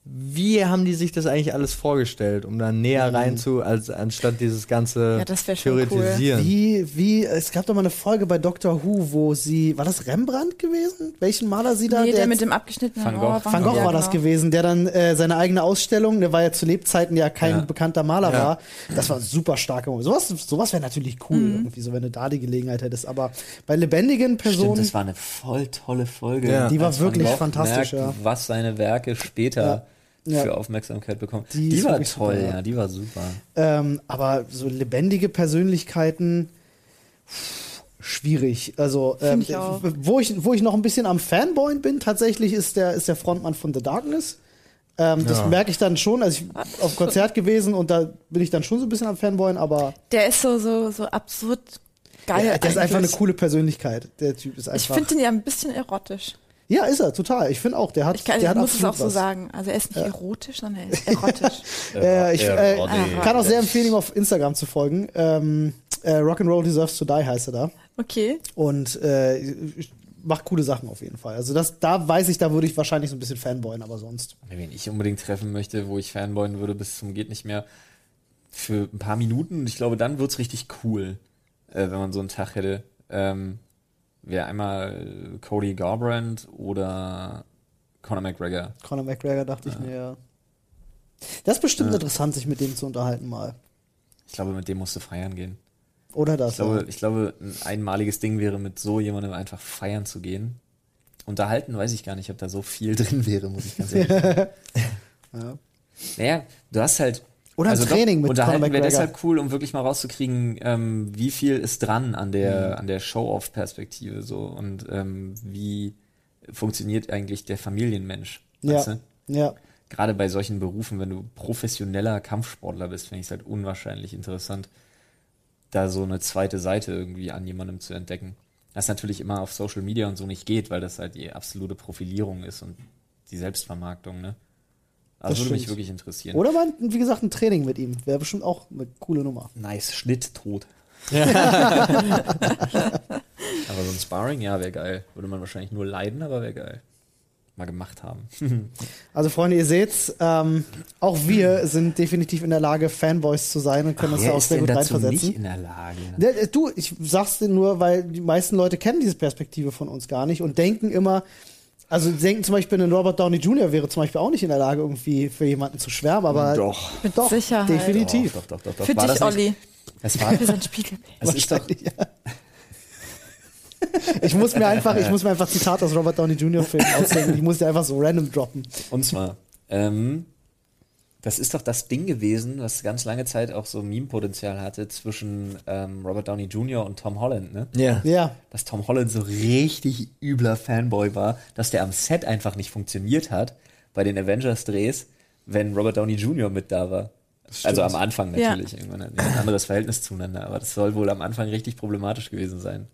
wie haben die sich das eigentlich alles vorgestellt, um da näher rein zu, als anstatt dieses ganze Ja, das schon cool. Theoretisieren. Wie, wie, es gab doch mal eine Folge bei Doctor Who, wo sie, war das Rembrandt gewesen? Welchen Maler sie da? Nee, der jetzt- mit dem abgeschnittenen Van Ohr. Gogh. Van Gogh ja, war das genau. gewesen, der dann äh, seine eigene Ausstellung, der war ja zu Lebzeiten ja kein Ja. bekannter Maler Ja. war. Das war super starker Moment. Sowas, sowas wäre natürlich cool, Mhm. irgendwie so, wenn du da die Gelegenheit hättest. Aber bei lebendigen Stimmt, Personen, das war eine voll tolle Folge. Ja. Die war Als Van wirklich Gogh fantastisch, merkt, ja. Was seine Werke später Ja. für Aufmerksamkeit bekommen. Die Die, war toll, super, ja. die war super. ähm, aber so lebendige Persönlichkeiten, pff, schwierig. Also, ähm, ich wo ich, wo ich noch ein bisschen am Fanboy bin, tatsächlich ist der, ist der Frontmann von The Darkness. Ähm, Das Ja. merke ich dann schon. Also ich auf Konzert gewesen und da bin ich dann schon so ein bisschen am Fanboyen, aber Der ist so, so, so absurd geil. Ja, der ist einfach eine coole Persönlichkeit. Der Typ ist Ich einfach. finde ihn ja ein bisschen erotisch. Ja, ist er, total. Ich finde auch, der hat, Ich, kann, der ich hat muss es auch so was. sagen. Also er ist nicht erotisch, sondern er ist erotisch. Äh, ich äh, kann auch sehr empfehlen, ihm auf Instagram zu folgen. Ähm, äh, Rock'n'Roll Deserves to Die heißt er da. Okay. Und äh, macht coole Sachen auf jeden Fall. Also das, da weiß ich, da würde ich wahrscheinlich so ein bisschen Fanboyen, aber sonst. Wen ich unbedingt treffen möchte, wo ich fanboyen würde bis zum geht nicht mehr, für ein paar Minuten. Und ich glaube, dann wird's richtig cool, äh, wenn man so einen Tag hätte. Ähm, Wäre einmal Cody Garbrandt oder Conor McGregor. Conor McGregor dachte ich mir, ja. Das ist bestimmt interessant, sich mit dem zu unterhalten mal. Ich glaube, mit dem musst du feiern gehen. Oder das. Ich glaube, ja. ich glaube, ein einmaliges Ding wäre, mit so jemandem einfach feiern zu gehen. Unterhalten weiß ich gar nicht, ob da so viel drin wäre, muss ich ganz ehrlich sagen. Ja. Naja, du hast halt. Oder ein doch, Training mit Unterhalten Conor wäre McGregor. deshalb cool, um wirklich mal rauszukriegen, ähm, wie viel ist dran an der, an der Show-Off-Perspektive so und ähm, wie funktioniert eigentlich der Familienmensch. Weißt Ja. du? ja. Gerade bei solchen Berufen, wenn du professioneller Kampfsportler bist, finde ich es halt unwahrscheinlich interessant, da so eine zweite Seite irgendwie an jemandem zu entdecken. Was natürlich immer auf Social Media und so nicht geht, weil das halt die absolute Profilierung ist und die Selbstvermarktung, ne? Das Also würde mich wirklich interessieren. Oder mal, wie gesagt, ein Training mit ihm. Wäre bestimmt auch eine coole Nummer. Nice, Schnitt tot. Aber so ein Sparring, ja, wäre geil. Würde man wahrscheinlich nur leiden, aber wäre geil. Mal gemacht haben. Also Freunde, ihr seht's, ähm, auch wir sind definitiv in der Lage, Fanboys zu sein und können uns da auch sehr gut reinversetzen. nicht in der Lage? Du, ich sag's dir nur, weil die meisten Leute kennen diese Perspektive von uns gar nicht und denken immer, also denken zum Beispiel, ein Robert Downey Jr. wäre zum Beispiel auch nicht in der Lage, irgendwie für jemanden zu schwärmen, aber Doch. Mit doch, Sicherheit. definitiv. Doch, doch, doch, doch. Für War dich, Olli. Es war, Für sein Spiegel. Es ist doch, Ich muss mir einfach, ich muss mir einfach Zitat aus Robert Downey Jr. Filmen ausdenken. Ich muss die einfach so random droppen. Und zwar, ähm, das ist doch das Ding gewesen, was ganz lange Zeit auch so Meme-Potenzial hatte zwischen ähm, Robert Downey Jr. und Tom Holland, ne? Ja. Ja, Dass Tom Holland so richtig übler Fanboy war, dass der am Set einfach nicht funktioniert hat bei den Avengers-Drehs, wenn Robert Downey Jr. mit da war. Also am Anfang Ja. natürlich. Irgendwann hatten ein anderes Verhältnis zueinander, aber das soll wohl am Anfang richtig problematisch gewesen sein.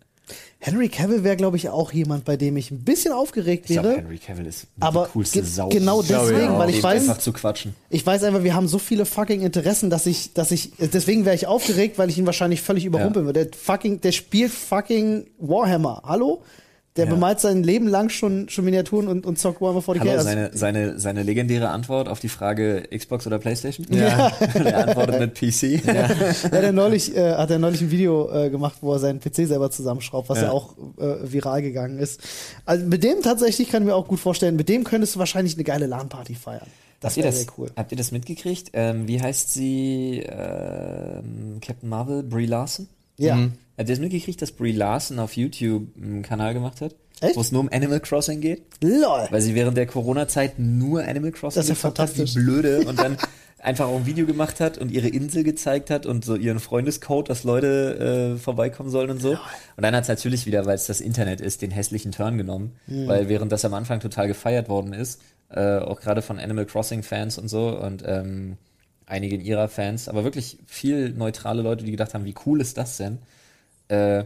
Henry Cavill wäre, glaube ich, auch jemand, bei dem ich ein bisschen aufgeregt Ich glaube, wäre. Henry Cavill ist Aber die coolste Sau. genau deswegen, weil ich weiß- einfach zu quatschen. Ich weiß einfach, wir haben so viele fucking Interessen, dass ich, dass ich, deswegen wäre ich aufgeregt, weil ich ihn wahrscheinlich völlig überrumpeln würde. Der fucking, der spielt fucking Warhammer. Hallo? Der Ja. bemalt sein Leben lang schon, schon Miniaturen und, und zockt Warhammer 40k. Hallo, Also, seine, seine, seine legendäre Antwort auf die Frage Xbox oder Playstation? Ja. er antwortet mit PC. ja, der neulich, äh, hat er neulich ein Video äh, gemacht, wo er seinen PC selber zusammenschraubt, was ja, Ja. auch äh, viral gegangen ist. Also mit dem tatsächlich kann ich mir auch gut vorstellen, mit dem könntest du wahrscheinlich eine geile LAN-Party feiern. Das habt, ihr wäre das, sehr cool. habt ihr das mitgekriegt? Ähm, wie heißt sie? Ähm, Captain Marvel, Brie Larson? Ja. Mhm. Habt ihr das mitgekriegt, dass Brie Larson auf YouTube einen Kanal gemacht hat? Echt? Wo es nur um Animal Crossing geht? Lol. Weil sie während der Corona-Zeit nur Animal Crossing Das ist ja gezockt hat, wie fantastisch. blöde und dann einfach auch ein Video gemacht hat und ihre Insel gezeigt hat und so ihren Freundescode, dass Leute äh, vorbeikommen sollen und so. Und dann hat es natürlich wieder, weil es das Internet ist, den hässlichen Turn genommen, Mhm. weil während das am Anfang total gefeiert worden ist, äh, auch gerade von Animal Crossing-Fans und so und ähm, einigen ihrer Fans, aber wirklich viel neutrale Leute, die gedacht haben, wie cool ist das denn? Äh,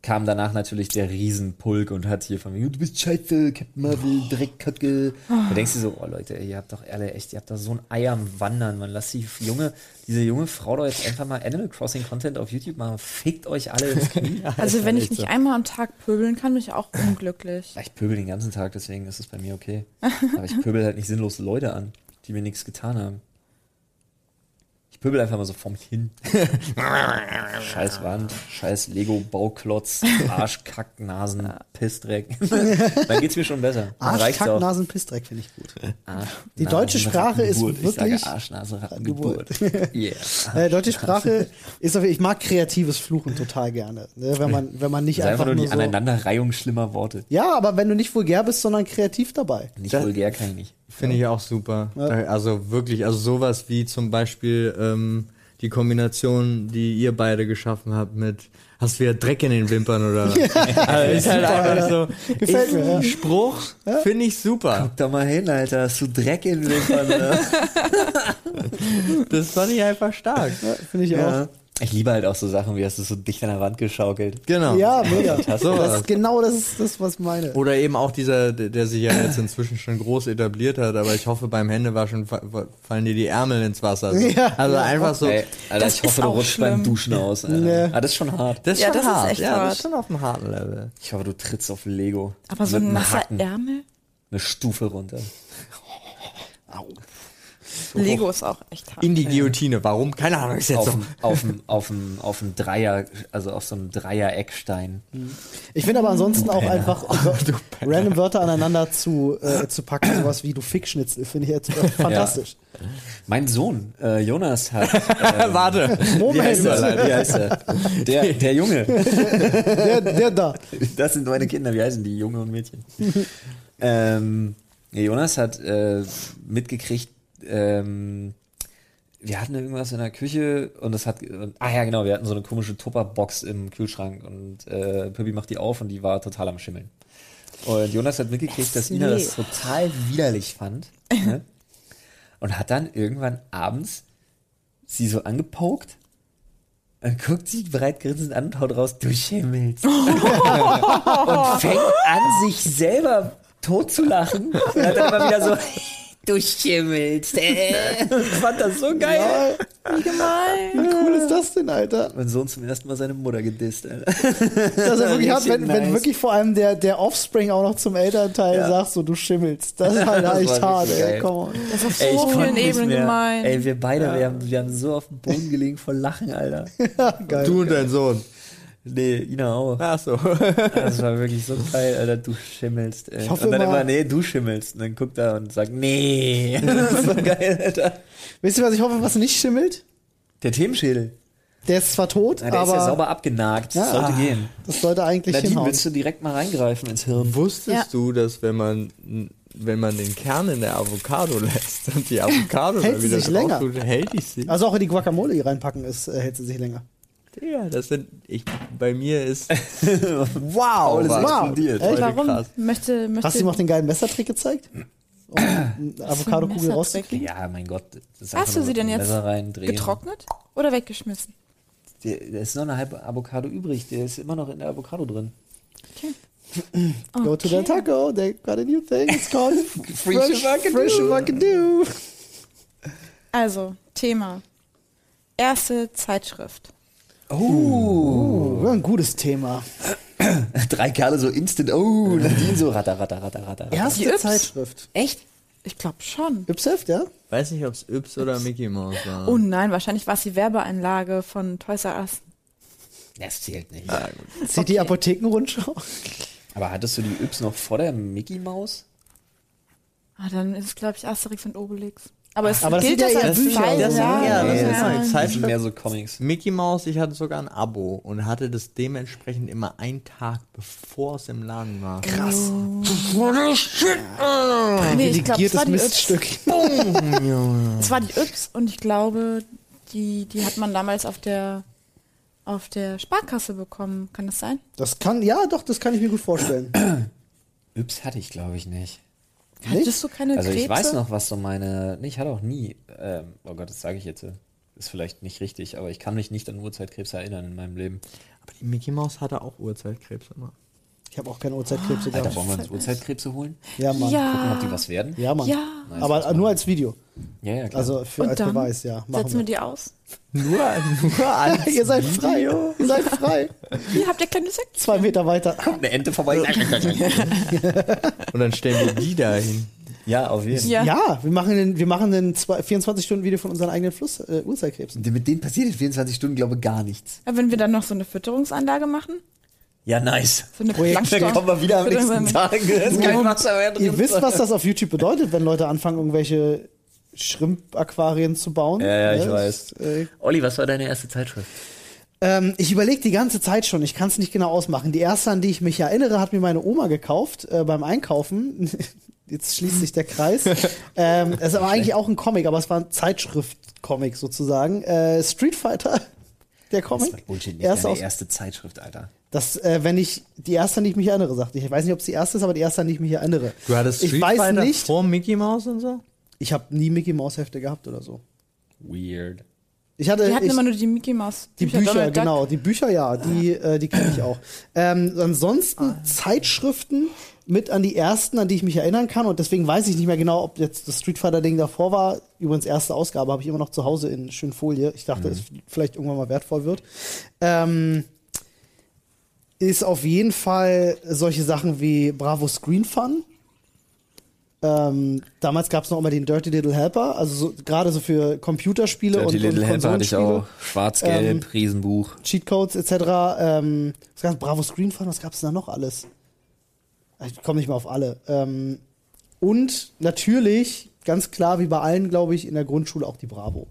kam danach natürlich der Riesenpulk und hat hier von mir, du bist scheiße, Captain Marvel, Dreckkacke. Da denkst du so, oh Leute, ihr habt doch alle echt, ihr habt da so ein Ei am Wandern, man. Lasst die junge, diese junge Frau doch jetzt einfach mal Animal Crossing Content auf YouTube machen. Fickt euch alle ins Knie. Also wenn ich nicht so. einmal am Tag pöbeln kann, bin ich auch unglücklich. Ich pöbel den ganzen Tag, deswegen ist es bei mir okay. Aber ich pöbel halt nicht sinnlos Leute an, die mir nichts getan haben. Ich pöbel einfach mal so vor mich hin. scheiß Wand, scheiß Lego-Bauklotz, Arschkack, Nasen, Pissdreck. Dann geht's mir schon besser. Dann Arsch, Kack, auch. Nasen, Pissdreck finde ich gut. Arsch, Die deutsche Nasen, Sprache ist wirklich- Ich sage Arsch, Nase, Rattengeburt. Yeah. Äh, deutsche Sprache ist auf ich mag kreatives Fluchen total gerne. Ne? Wenn man, wenn man nicht einfach, einfach nur die so, Aneinanderreihung schlimmer Worte. Ja, aber wenn du nicht vulgär bist, sondern kreativ dabei. Nicht Das- vulgär kann ich nicht. Finde ich auch super. Ja. Also wirklich, also sowas wie zum Beispiel ähm, die Kombination, die ihr beide geschaffen habt mit Hast du wieder Dreck in den Wimpern oder was? also ist halt einfach so. Gefällt mir, ja. Spruch, finde ich super. Guck da mal hin, Alter. Hast du Dreck in den Wimpern? ne? Das fand ich einfach stark. Ja, finde ich ja. Ich liebe halt auch so Sachen wie, hast du so dicht an der Wand geschaukelt. Genau. Ja, mega. So das was. ist genau das ist das, was ich meine. Oder eben auch dieser, der der sich ja jetzt inzwischen schon groß etabliert hat, aber ich hoffe beim Händewaschen fa- fa- fallen dir die Ärmel ins Wasser. So. Ja. also einfach so. Ey, Alter, Das ich hoffe, ist du auch rutschst beim schlimm. Duschen aus. Alter. Nee. Ah, das ist schon hart. Das ist Ja, schon das ist hart. echt ja, das hart. ist schon auf einem harten Level. Ich hoffe, du trittst auf Lego. Aber so Mit ein nasser Ärmel? Eine Stufe runter. Lego ist auch echt hart. In die Guillotine. Warum? Keine Ahnung. Ist jetzt Auf so. auf auf auf Dreier, also auf so einem Dreier-Eckstein. Ich finde aber ansonsten auch Penner. einfach random Wörter aneinander zu, äh, zu packen, sowas wie du Fickschnitzel, finde ich jetzt äh, fantastisch. Mein Sohn, äh, Jonas, hat. Ähm, Warte. wie Moment, heißt er? Wie heißt er? Der, der Junge. der, der da. Das sind meine Kinder. Wie heißen die? Junge und Mädchen. ähm, ja, Jonas hat äh, mitgekriegt, ähm, wir hatten irgendwas in der Küche und das hat, und, ah ja genau, wir hatten so eine komische Tupperbox im Kühlschrank und äh, Pippi macht die auf und die war total am Schimmeln. Und Jonas hat mitgekriegt, dass Ina das total widerlich fand ne? und hat dann irgendwann abends sie so angepokt und guckt sie breit grinsend an und haut raus, du schimmelst. und fängt an, sich selber tot zu lachen. Und hat dann immer wieder so, du schimmelst. Äh. Und fand das so geil. Wie gemein. Wie cool ist das denn, Alter? Mein Sohn zum ersten Mal seine Mutter gedisst. Alter. Das er wirklich hat, Richtig wenn, wenn nice. wirklich vor allem der, der Offspring auch noch zum Elternteil Ja. sagt, so du schimmelst. Das ist halt Das echt hart, ey. Come on. Das ist auf Ey, ich so vielen Ebenen gemein. Ey, wir beide, wir, haben, wir haben so auf dem Boden gelegen vor Lachen, Alter. Geil. Du und dein Sohn. Nee, Ina auch. Ach so. Das war wirklich so geil, Alter, du schimmelst. Ey. Ich hoffe und dann immer- immer, nee, du schimmelst. Und dann guckt er und sagt, nee. Das ist so geil, Alter. Wisst ihr, was ich hoffe, was nicht schimmelt? Der Themenschädel. Der ist zwar tot, Ja, der aber ist ja sauber abgenagt. Das Ja. sollte gehen. das sollte eigentlich Nadine, hinhauen. willst du direkt mal reingreifen ins Hirn? Wusstest Ja. du, dass wenn man wenn man den Kern in der Avocado lässt und die Avocado Hält dann wieder sich länger. tut, hält die sich? Also auch in die Guacamole die reinpacken, ist, äh, hält sie sich länger. Ja, das sind ich bei mir ist wow, ist was explodiert. Heute Warum? krass. Möchte, möchte Hast du ihm auch den geilen Messertrick gezeigt? Um eine Avocado-Kugel rauszukriegen? Ja, mein Gott. Hast du sie denn jetzt getrocknet oder weggeschmissen? Der, da ist noch eine halbe Avocado übrig. Der ist immer noch in der Avocado drin. Go to the taco, they got a new thing, it's called Free Fresh, Shabakadoo. Also, Thema. Erste Zeitschrift. Oh, ein gutes Thema. Drei Kerle so instant. Oh, Nadine so ratter, ratter, ratter, ratter. Erste Die Yps? Zeitschrift. Echt? Ich glaube schon. Ypsheft, ja? Weiß nicht, ob es Yps oder Mickey Mouse war. Oh nein, wahrscheinlich war es die Werbeeinlage von Toys R Us. Das zählt nicht. Sieht die Apothekenrundschau? Aber hattest du die Yps noch vor der Mickey Maus? Ah, dann ist es, glaube ich, Asterix und Obelix. Aber es Aber das gilt ja das eher als Bücher, Zeile, das sind ja. eher- das ja. ist halt Die sind mehr so Comics. Mickey Mouse, ich hatte sogar ein Abo und hatte das dementsprechend immer einen Tag, bevor es im Laden war. Krass. Nee, ich glaube, es war die. Miststück. Es war die Yps und ich glaube, die, die hat man damals auf der auf der Sparkasse bekommen. Kann das sein? Das kann, ja, doch, das kann ich mir gut vorstellen. Yps hatte ich, glaube ich, nicht. Hattest du keine Also Krebse? ich weiß noch, was so meine. Nee, ich hatte auch nie. Ähm, oh Gott, das sage ich jetzt. Ist vielleicht nicht richtig, aber ich kann mich nicht an Urzeitkrebs erinnern in meinem Leben. Aber die Mickey Mouse hatte auch Urzeitkrebs immer. Ich habe auch keine Uhrzeitkrebse Alter, gehabt. wollen wir uns Urzeitkrebse holen? Ja, Mann. Ja. Gucken, ob die was werden? Ja, Mann. Ja. Nice, Aber nur als Video. Ja, ja, klar. Also für, Und als dann Beweis, ja. Machen Setzen wir wir. die aus? Nur, nur als Ihr seid frei. Ihr seid frei. Hier habt ihr keine Sekt. Zwei Meter weiter. eine Ente vorbei. Und dann stellen wir die da hin. ja, auf jeden Fall. Ja. Ja, wir machen den, wir machen den 24-Stunden-Video von unseren eigenen Fluss, äh, Uhrzeitkrebsen. Mit denen passiert in 24 Stunden, glaube ich, gar nichts. Aber wenn wir dann noch so eine Fütterungsanlage machen, Ja, nice. so eine Projekt. Dann kommen wir wieder am nächsten. Tag. Da ist kein Wasser mehr drin. Ihr wisst, was das auf YouTube bedeutet, wenn Leute anfangen, irgendwelche Shrimp-Aquarien zu bauen. Ja, ja, ich das, weiß. Äh, Olli, was war deine erste Zeitschrift? ähm, ich überlege die ganze Zeit schon, ich kann es nicht genau ausmachen. Die erste, an die ich mich erinnere, hat mir meine Oma gekauft äh, beim Einkaufen. Jetzt schließt sich der Kreis. ähm, es ist aber eigentlich auch ein Comic, aber es war ein Zeitschrift-Comic sozusagen. Äh, Street Fighter, der Comic. Das war Bullshit, nicht Erst deine erste Zeitschrift, Alter. Das, äh, wenn ich die erste, an die ich mich erinnere, sagte ich. Ich weiß nicht, ob es die erste ist, aber die erste, an die ich mich erinnere. Du hattest ich Street weiß Fighter nicht. vor Mickey Mouse und so? Ich habe nie Mickey Maus Hefte gehabt oder so. Weird. Ich hatte Die hatten ich, immer nur die Mickey Mouse. die Bücher, Duck. genau, die Bücher ja, die äh, die kenne ich auch. Ähm, ansonsten Zeitschriften mit an die ersten, an die ich mich erinnern kann und deswegen weiß ich nicht mehr genau, ob jetzt das Street Fighter Ding davor war. Übrigens erste Ausgabe habe ich immer noch zu Hause in schön Folie. Ich dachte, es vielleicht irgendwann mal wertvoll wird. Ähm, ist auf jeden Fall solche Sachen wie Bravo Screen Fun. Ähm, damals gab es noch immer den Dirty Little Helper, also so, gerade so für Computerspiele Dirty und, Little und Helper hatte ich auch. Schwarz-Gelb, Ähm, Riesenbuch. Cheatcodes etc. Ähm, was gab's? Bravo Screen Fun, was gab es da noch alles? Ich komme nicht mal auf alle. Ähm, und natürlich, ganz klar, wie bei allen, glaube ich, in der Grundschule auch die Bravo.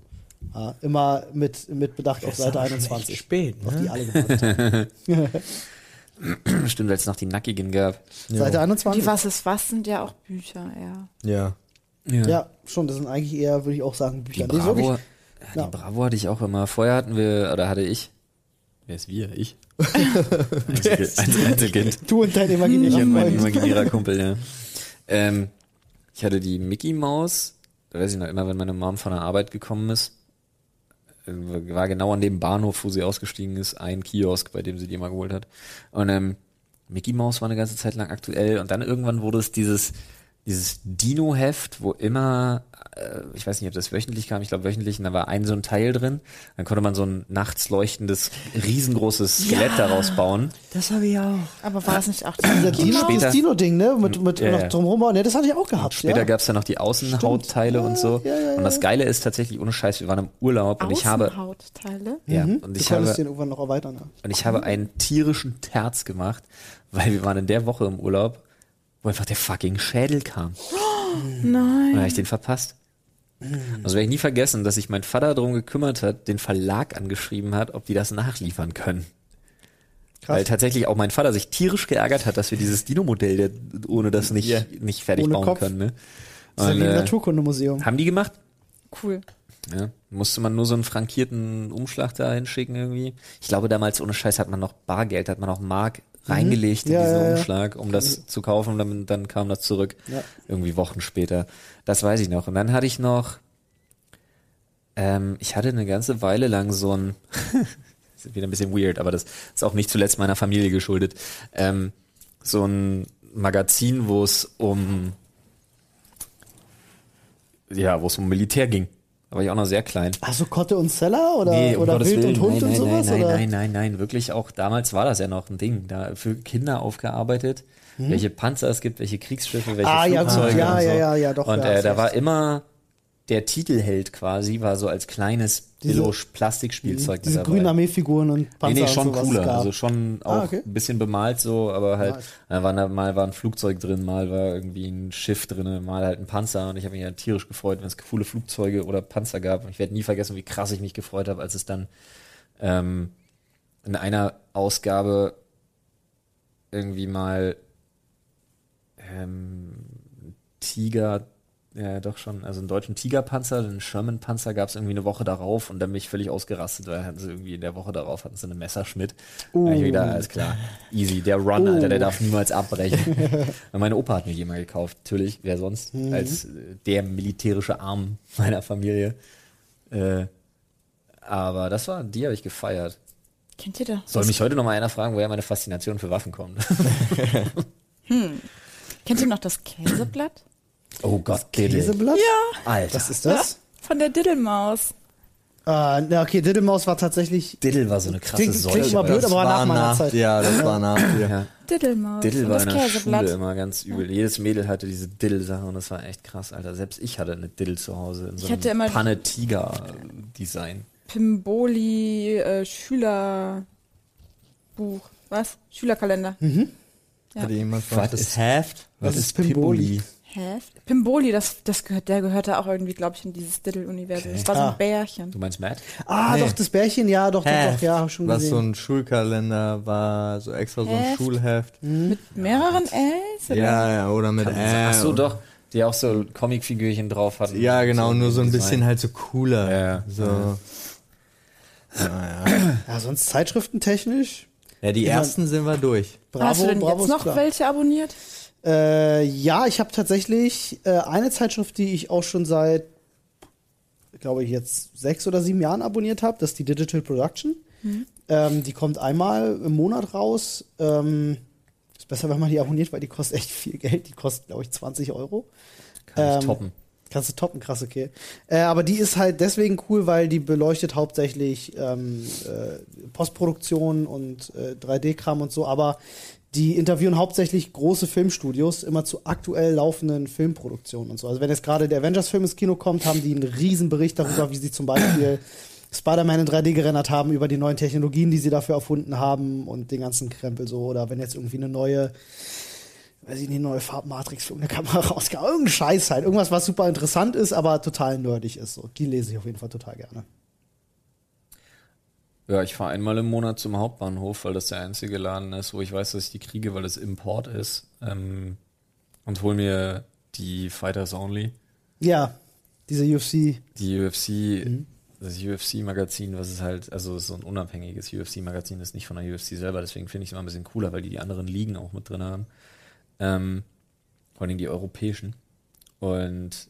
Ja, immer mit, mit Bedacht auf Seite 21. spät, Auf ne? die alle gemacht haben. Stimmt, weil es noch die Nackigen gab. Seite 21? Die Was ist was sind ja auch Bücher, ja. Ja. Ja, schon, das sind eigentlich eher, würde ich auch sagen, Die Bücher. Nee, Bravo, wirklich- ja, ja. die Bravo hatte ich auch immer. Vorher hatten wir, oder hatte ich. Wer ist wir? Ich. Einzel- Einzel- Einzelkind. Du und dein Ich imaginärer und mein imaginärer Kumpel, ja. Ähm, ich hatte die Mickey Maus, da weiß ich noch immer, wenn meine Mom von der Arbeit gekommen ist, war genau an dem Bahnhof, wo sie ausgestiegen ist, ein Kiosk, bei dem sie die immer geholt hat. Und ähm, Mickey Maus war eine ganze Zeit lang aktuell und dann irgendwann wurde es dieses dieses Dino-Heft, wo immer, ich weiß nicht, ob das wöchentlich kam, ich glaube wöchentlich, und da war ein so ein Teil drin, dann konnte man so ein nachts leuchtendes, riesengroßes Skelett daraus bauen. Das habe ich auch. Aber war es nicht auch Dieser die Dino, Später- dieses Dino-Ding, ne? Mit, mit Ja, noch ja. drumherum. Ne, das hatte ich auch gehabt. Später ja. gab's dann noch die Außenhautteile und so. Ja, ja, ja. Und das Geile ist tatsächlich, ohne Scheiß, wir waren im Urlaub und ich habe, Außenhautteile? ja, Mhm. und du ich konntest habe, den irgendwann noch erweitern. Ja. und ich habe einen tierischen Terz gemacht, weil wir waren in der Woche im Urlaub, wo einfach der fucking Schädel kam. Und dann habe ich den verpasst. Also werde ich nie vergessen, dass sich mein Vater darum gekümmert hat, den Verlag angeschrieben hat, ob die das nachliefern können. Krass. Weil tatsächlich auch mein Vater sich tierisch geärgert hat, dass wir dieses Dino-Modell der- ohne das nicht, Ja. nicht fertig Ohne bauen Kopf. können. Ne? Das ist ja Und, wie im äh, Naturkundemuseum. haben die gemacht? Cool. Ja, musste man nur so einen frankierten Umschlag da hinschicken irgendwie. Ich glaube, damals ohne Scheiß hat man noch Bargeld, hat man noch Mark reingelegt in Ja, diesen ja. Umschlag, um das zu kaufen und dann, dann kam das zurück. Irgendwie Wochen später. Das weiß ich noch. Und dann hatte ich noch, ähm, ich hatte eine ganze Weile lang so ein, ist wieder ein bisschen weird, aber das ist auch nicht zuletzt meiner Familie geschuldet, ähm, so ein Magazin, wo es um, ja, wo es um Militär ging. Da war ich auch noch sehr klein. Du Kotte und Zeller oder, Nee, um oder Gottes Wild Willen. und Hund nein, und nein, sowas? Nein, oder? nein, nein, nein, wirklich auch damals war das ja noch ein Ding. Da für Kinder aufgearbeitet, welche Panzer es gibt, welche Kriegsschiffe, welche. Ah, ja, gut, Flugzeuge ja, und so. ja, ja, ja, doch, Und ja, äh, da war immer der Titelheld quasi war so als kleines Diese- Billo-Plastikspielzeug Diese dabei. grünen Armeefiguren und Nee, Panzer nee, schon und sowas cooler. gab. Also schon auch Ah, okay. ein bisschen bemalt so, aber halt, Nice. da war, mal war ein Flugzeug drin, mal war irgendwie ein Schiff drin, mal halt ein Panzer und ich habe mich ja tierisch gefreut, wenn es coole Flugzeuge oder Panzer gab. Und ich werde nie vergessen, wie krass ich mich gefreut habe, als es dann ähm, in einer Ausgabe irgendwie mal ähm, Tiger, ja doch schon, also einen deutschen Tigerpanzer, einen Sherman-Panzer gab es irgendwie eine Woche darauf und dann bin ich völlig ausgerastet, weil hatten sie irgendwie in der Woche darauf hatten sie eine Messerschmidt. Uh. ich wieder, alles klar, easy, der Run, Alter, der darf niemals abbrechen. meine Opa hat mir die mal gekauft, natürlich, wer sonst, als äh, der militärische Arm meiner Familie. Äh, aber das war, die habe ich gefeiert. Kennt ihr das? Soll mich heute noch mal einer fragen, woher meine Faszination für Waffen kommt? Kennt ihr noch das Käseblatt? Oh Gott. Käseblatt? Ja, Alter. Was ist das? von der Diddelmaus. Ah, na, okay, Diddlemaus war tatsächlich. Diddle war so eine krasse Klingt- Seuche. klingt mal blöd, Das aber nach meiner nach, Zeit. Ja, das war nach dir. Ja. Diddelmaus. Diddle war das in der Käseblatt. Schule immer ganz übel. Jedes Mädel hatte diese Diddle-Sache und das war echt krass, Alter. Selbst ich hatte eine Diddle zu Hause in so Ich hatte einem immer- Panne-Tiger-Design. Pimboli äh, Schülerbuch. Was? Schülerkalender. Mhm. Ja. Hatte jemand von Was das ist- Heft? Was ist Pimboli? Heft? Pimboli, das, das gehört, der gehörte auch irgendwie, glaube ich, in dieses Diddle-Universum. Das war so Ah. ein Bärchen. Du meinst Matt? Ah, Nee. doch, das Bärchen, ja, doch, doch, doch, ja, hab schon was gesehen. so ein Schulkalender war, so extra so ein Heft? Schulheft. Mhm. Mehreren Ls? oder? Ja, ja, oder mit äh, Ach so, doch. Die auch so Comicfigürchen drauf hatten. Ja, genau, nur so ein Design. bisschen halt so cooler. Ja. So. Ja, ja. ja, sonst zeitschriftentechnisch. ja, die Ja. ersten sind wir durch. Bravo, Hast du denn Bravo jetzt noch klar. welche abonniert? Äh, ja, ich habe tatsächlich äh, eine Zeitschrift, die ich auch schon seit, glaube ich, jetzt sechs oder sieben Jahren abonniert habe. Das ist die Digital Production. Ähm, die kommt einmal im Monat raus. Ähm, ist besser, wenn man die abonniert, weil die kostet echt viel Geld. Die kostet, glaube ich, 20 Euro. Kann ich Ähm, toppen. Kannst du toppen, krass, okay. Äh, aber die ist halt deswegen cool, weil die beleuchtet hauptsächlich ähm, äh, Postproduktion und äh, 3D-Kram und so, aber die interviewen hauptsächlich große Filmstudios immer zu aktuell laufenden Filmproduktionen und so. Also wenn jetzt gerade der Avengers-Film ins Kino kommt, haben die einen riesen Bericht darüber, wie sie zum Beispiel Spider-Man in 3D gerendert haben, über die neuen Technologien, die sie dafür erfunden haben und den ganzen Krempel so. Oder wenn jetzt irgendwie eine neue weiß ich nicht, neue Farbmatrix für irgendeine Kamera rauskam. Irgendein Scheiß halt. Irgendwas, was super interessant ist, aber total nerdig ist. So. Die lese ich auf jeden Fall total gerne. Ja, ich fahre einmal im Monat zum Hauptbahnhof, weil das der einzige Laden ist, wo ich weiß, dass ich die kriege, weil es Import ist. Ähm, und hol mir die Fighters Only. Ja, diese UFC. Die UFC, das UFC-Magazin, was ist halt, also so ein unabhängiges UFC-Magazin ist nicht von der UFC selber, deswegen finde ich es immer ein bisschen cooler, weil die die anderen Ligen auch mit drin haben. Ähm, vor allem die europäischen. Und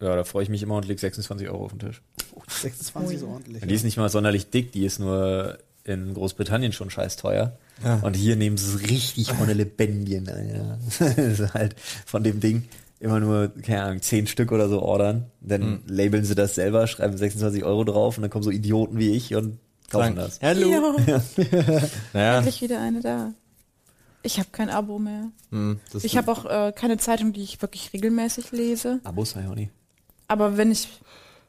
ja, da freue ich mich immer und leg 26 Euro auf den Tisch. 26 ist ordentlich. Die ist nicht mal sonderlich dick, die ist nur in Großbritannien schon scheiß teuer. Ja. Und hier nehmen sie es richtig von der Lebendien. Alter. das ist halt von dem Ding immer nur, keine Ahnung, 10 Stück oder so ordern. Dann labeln sie das selber, schreiben 26 Euro drauf und dann kommen so Idioten wie ich und kaufen das. Hallo. Ja, Naja, endlich wieder eine da. Ich habe kein Abo mehr. hm, das Ich habe auch äh, keine Zeitung, die ich wirklich regelmäßig lese. Abos, ja auch nie. Aber wenn ich,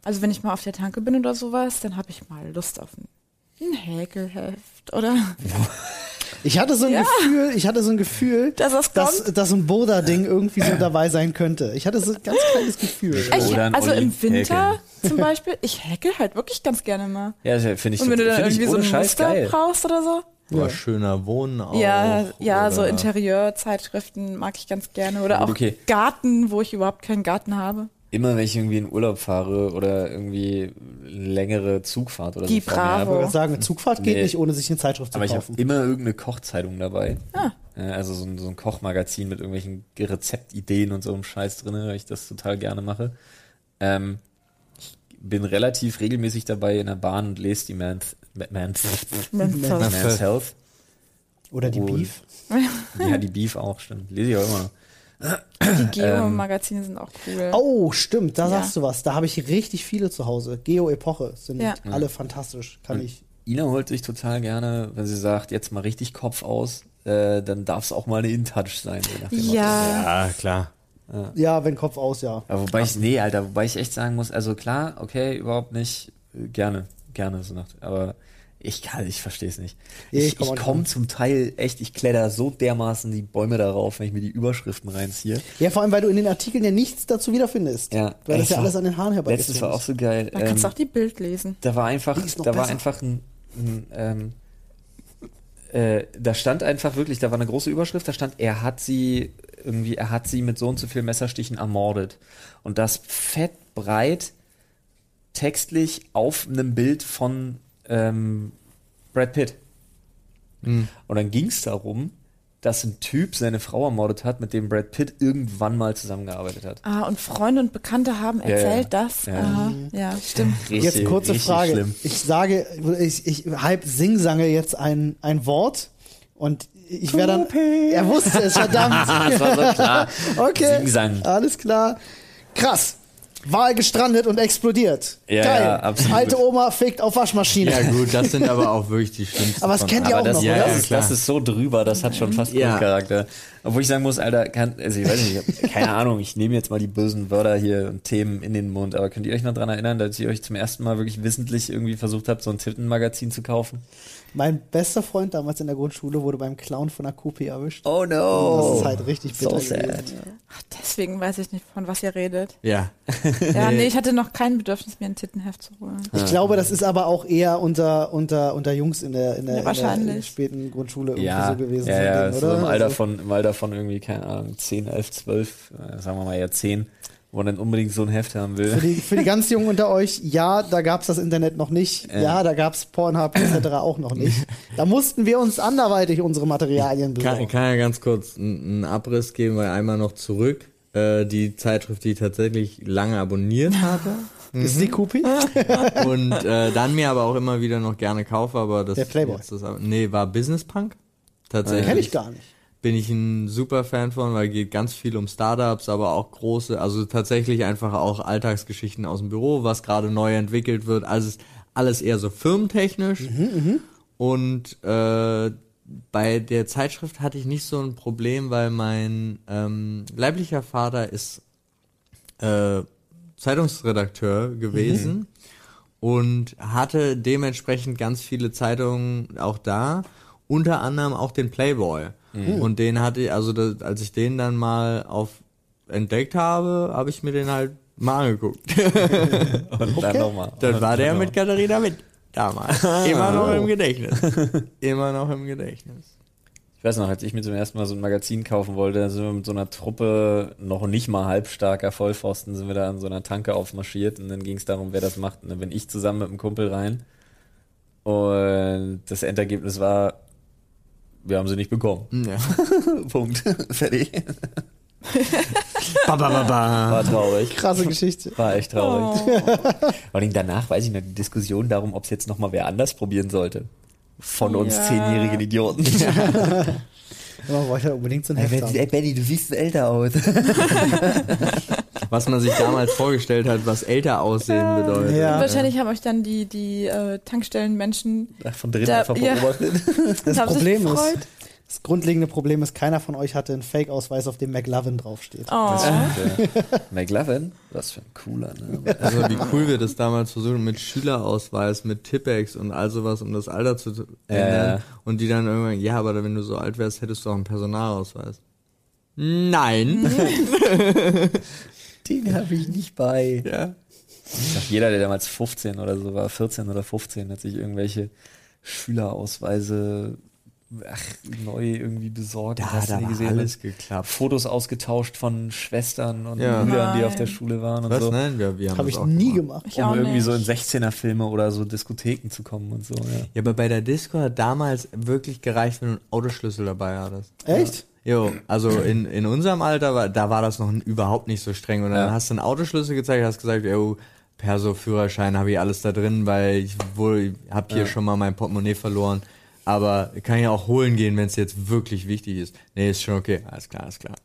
also wenn ich mal auf der Tanke bin oder sowas, dann habe ich mal Lust auf ein, ein Häkelheft oder Ich hatte so ein Ja. Gefühl, ich hatte so ein Gefühl, dass das dass, dass so ein Boda-Ding irgendwie so dabei sein könnte. Ich hatte so ein ganz kleines Gefühl. Ich, also Olli im Winter häkeln. zum Beispiel, ich häkel halt wirklich ganz gerne mal. Ja, finde ich, Und wenn du dann irgendwie so ein Scheiß Muster geil. brauchst oder so. Oder schöner Wohnen auch. ja, ja, so Interieurzeitschriften mag ich ganz gerne. Oder auch okay. Garten, wo ich überhaupt keinen Garten habe. Immer wenn ich irgendwie in Urlaub fahre oder irgendwie längere Zugfahrt oder Die so mir Bravo. habe, Ich sagen, eine Zugfahrt geht Nee. nicht, ohne sich eine Zeitschrift zu Aber ich habe kaufen. immer irgendeine Kochzeitung dabei. Ah. Also so ein, so ein Kochmagazin mit irgendwelchen Rezeptideen und so einem Scheiß drin, weil ich das total gerne mache. Ähm, ich bin relativ regelmäßig dabei in der Bahn und lese die Man's, Man's, Mentos. Man's Health. Oder die Und- Beef. Ja, die Beef auch, stimmt. Lese ich auch immer noch. Die Geo-Magazine sind auch cool. Oh, stimmt, da Ja. sagst du was. Da habe ich richtig viele zu Hause. Geo-Epoche sind Ja. alle fantastisch. Kann ich. Ina holt sich total gerne, wenn sie sagt, jetzt mal richtig Kopf aus, äh, dann darf es auch mal eine InTouch sein. Ja, Ja, klar. Ja, wenn Kopf aus, ja. Ja, wobei ich, nee, Alter, wobei ich echt sagen muss, also klar, okay, überhaupt nicht, äh, gerne, gerne so nach, aber ich kann, ich verstehe es nicht. Ich ich komm komme hin. zum Teil echt, ich kletter so dermaßen die Bäume darauf, wenn ich mir die Überschriften reinziehe. Ja, vor allem, weil du in den Artikeln ja nichts dazu wiederfindest. Ja, Weil das ja war- alles an den Haaren herbeigezogen Letztes war auch so geil. Da kannst du ähm, auch die Bild lesen. Da war einfach, da war besser. einfach ein, ein ähm, äh, da stand einfach wirklich, da war eine große Überschrift, da stand, er hat sie irgendwie, er hat sie mit so und so viel Messerstichen ermordet. Und das fett breit textlich auf einem Bild von ähm, Brad Pitt. Mhm. Und dann ging es darum, dass ein Typ seine Frau ermordet hat, mit dem Brad Pitt irgendwann mal zusammengearbeitet hat. Ah, und Freunde und Bekannte haben ja. erzählt das. Ja. Aha, ja, stimmt. Jetzt kurze richtig Frage. schlimm. Ich sage, ich, ich halb singsange jetzt ein, ein Wort und ich werde dann. Er wusste es, verdammt. das war so klar. Okay. Singsang. Alles klar. Krass. Wahl gestrandet und explodiert. Ja, Geil. ja, absolut. Alte Oma fickt auf Waschmaschine. Ja gut, das sind aber auch wirklich die schlimmsten. Aber das von kennt ihr auch noch, ja, oder? das, ist, das ist so drüber, das hat schon fast Ja. Grundcharakter. Obwohl ich sagen muss, Alter, kann, also ich weiß nicht, keine Ahnung, ich nehme jetzt mal die bösen Wörter hier und Themen in den Mund, aber könnt ihr euch noch dran erinnern, dass ihr euch zum ersten Mal wirklich wissentlich irgendwie versucht habt, so ein Tittenmagazin zu kaufen? Mein bester Freund damals in der Grundschule wurde beim Clown von einer Kupi erwischt. Oh no! Das ist halt richtig bitter so sad. gewesen. Ach, deswegen weiß ich nicht, von was ihr redet. Ja. Ja, nee, ich hatte noch kein Bedürfnis, mir ein Tittenheft zu holen. Ich glaube, das ist aber auch eher unter, unter, unter Jungs in der, in der, Ja, in der wahrscheinlich. späten Grundschule irgendwie Ja, so gewesen. ja, so ein ja, so oder? im Alter Also- von, im Alter von irgendwie, keine Ahnung, 10, 11, 12, äh, sagen wir mal ja 10, wo man dann unbedingt so ein Heft haben will. Für die, für die ganz Jungen unter euch, ja, da gab's das Internet noch nicht. Ja. Ja, da gab's Pornhub etc. auch noch nicht. Da mussten wir uns anderweitig unsere Materialien Kann, besorgen. kann ja ganz kurz einen Abriss geben, weil einmal noch zurück. Äh, die Zeitschrift, die ich tatsächlich lange abonniert hatte. Ist die Kupi? und äh, dann mir aber auch immer wieder noch gerne kaufe, aber das Der Playboy. Das, nee, war Business Punk. Tatsächlich. Kenn ich gar nicht. Bin ich ein super Fan von, weil geht ganz viel um Startups, aber auch große, also tatsächlich einfach auch Alltagsgeschichten aus dem Büro, was gerade neu entwickelt wird. Also es ist alles eher so firmentechnisch. Und äh, bei der Zeitschrift hatte ich nicht so ein Problem, weil mein ähm, leiblicher Vater ist äh, Zeitungsredakteur gewesen und hatte dementsprechend ganz viele Zeitungen auch da, unter anderem auch den Playboy. Und den hatte ich, also das, als ich den dann mal auf entdeckt habe, habe ich mir den halt mal angeguckt. Und dann nochmal. Das war der Genau. mit Katharina Witt damals. Immer noch im Gedächtnis. Immer noch im Gedächtnis. Ich weiß noch, als ich mir zum ersten Mal so ein Magazin kaufen wollte, sind wir mit so einer Truppe noch nicht mal halbstarker Vollpfosten, sind wir da an so einer Tanke aufmarschiert und dann ging es darum, wer das macht. Und dann bin ich zusammen mit einem Kumpel rein und das Endergebnis war, wir haben sie nicht bekommen. Ja. Punkt. Fertig. ba, ba, ba, ba. War traurig. Krasse Geschichte. War echt traurig. Oh. Vor allem danach weiß ich noch die Diskussion darum, ob es jetzt nochmal wer anders probieren sollte. Von uns Ja. zehnjährigen Idioten. Man wollte ja unbedingt so ein Ey, Heft haben. Benny, du siehst älter aus. Was man sich damals vorgestellt hat, was älter aussehen bedeutet. Ja. Wahrscheinlich haben euch dann die, die äh, Tankstellenmenschen Von drinnen Da- einfach ja. beobachtet. Das haben sich Problem ist. Das grundlegende Problem ist, keiner von euch hatte einen Fake-Ausweis, auf dem McLovin draufsteht. Oh. McLovin? Was für ein cooler Name. Also wie cool wir das damals versuchen mit Schülerausweis, mit Tippex und all sowas, um das Alter zu ändern. ja. Und die dann irgendwann, ja, aber wenn du so alt wärst, hättest du auch einen Personalausweis. Nein. Den habe ich nicht bei. ja. Ich sag, jeder, der damals 15 oder so war, 14 oder 15, hat sich irgendwelche Schülerausweise ach, neu irgendwie besorgt. Da, Hast du da nie gesehen? alles geklappt. Fotos ausgetauscht von Schwestern und Ja. Brüdern, die auf der Schule waren und Was? so. Nein, wir, wir haben Habe das ich auch nie gemacht. gemacht. Ich auch um irgendwie nicht. so in 16er-Filme oder so Diskotheken zu kommen und so. Ja. Ja, aber bei der Disco hat damals wirklich gereicht, wenn du einen Autoschlüssel dabei hattest. Echt? Jo, also in, in unserem Alter, war, da war das noch überhaupt nicht so streng. Und dann Ja. hast du einen Autoschlüssel gezeigt, hast gesagt, yo, Perso, Führerschein, habe ich alles da drin, weil ich wohl, hab hier Ja. schon mal mein Portemonnaie verloren. Aber kann ja auch holen gehen, wenn es jetzt wirklich wichtig ist. Nee, ist schon okay. Alles klar, alles klar.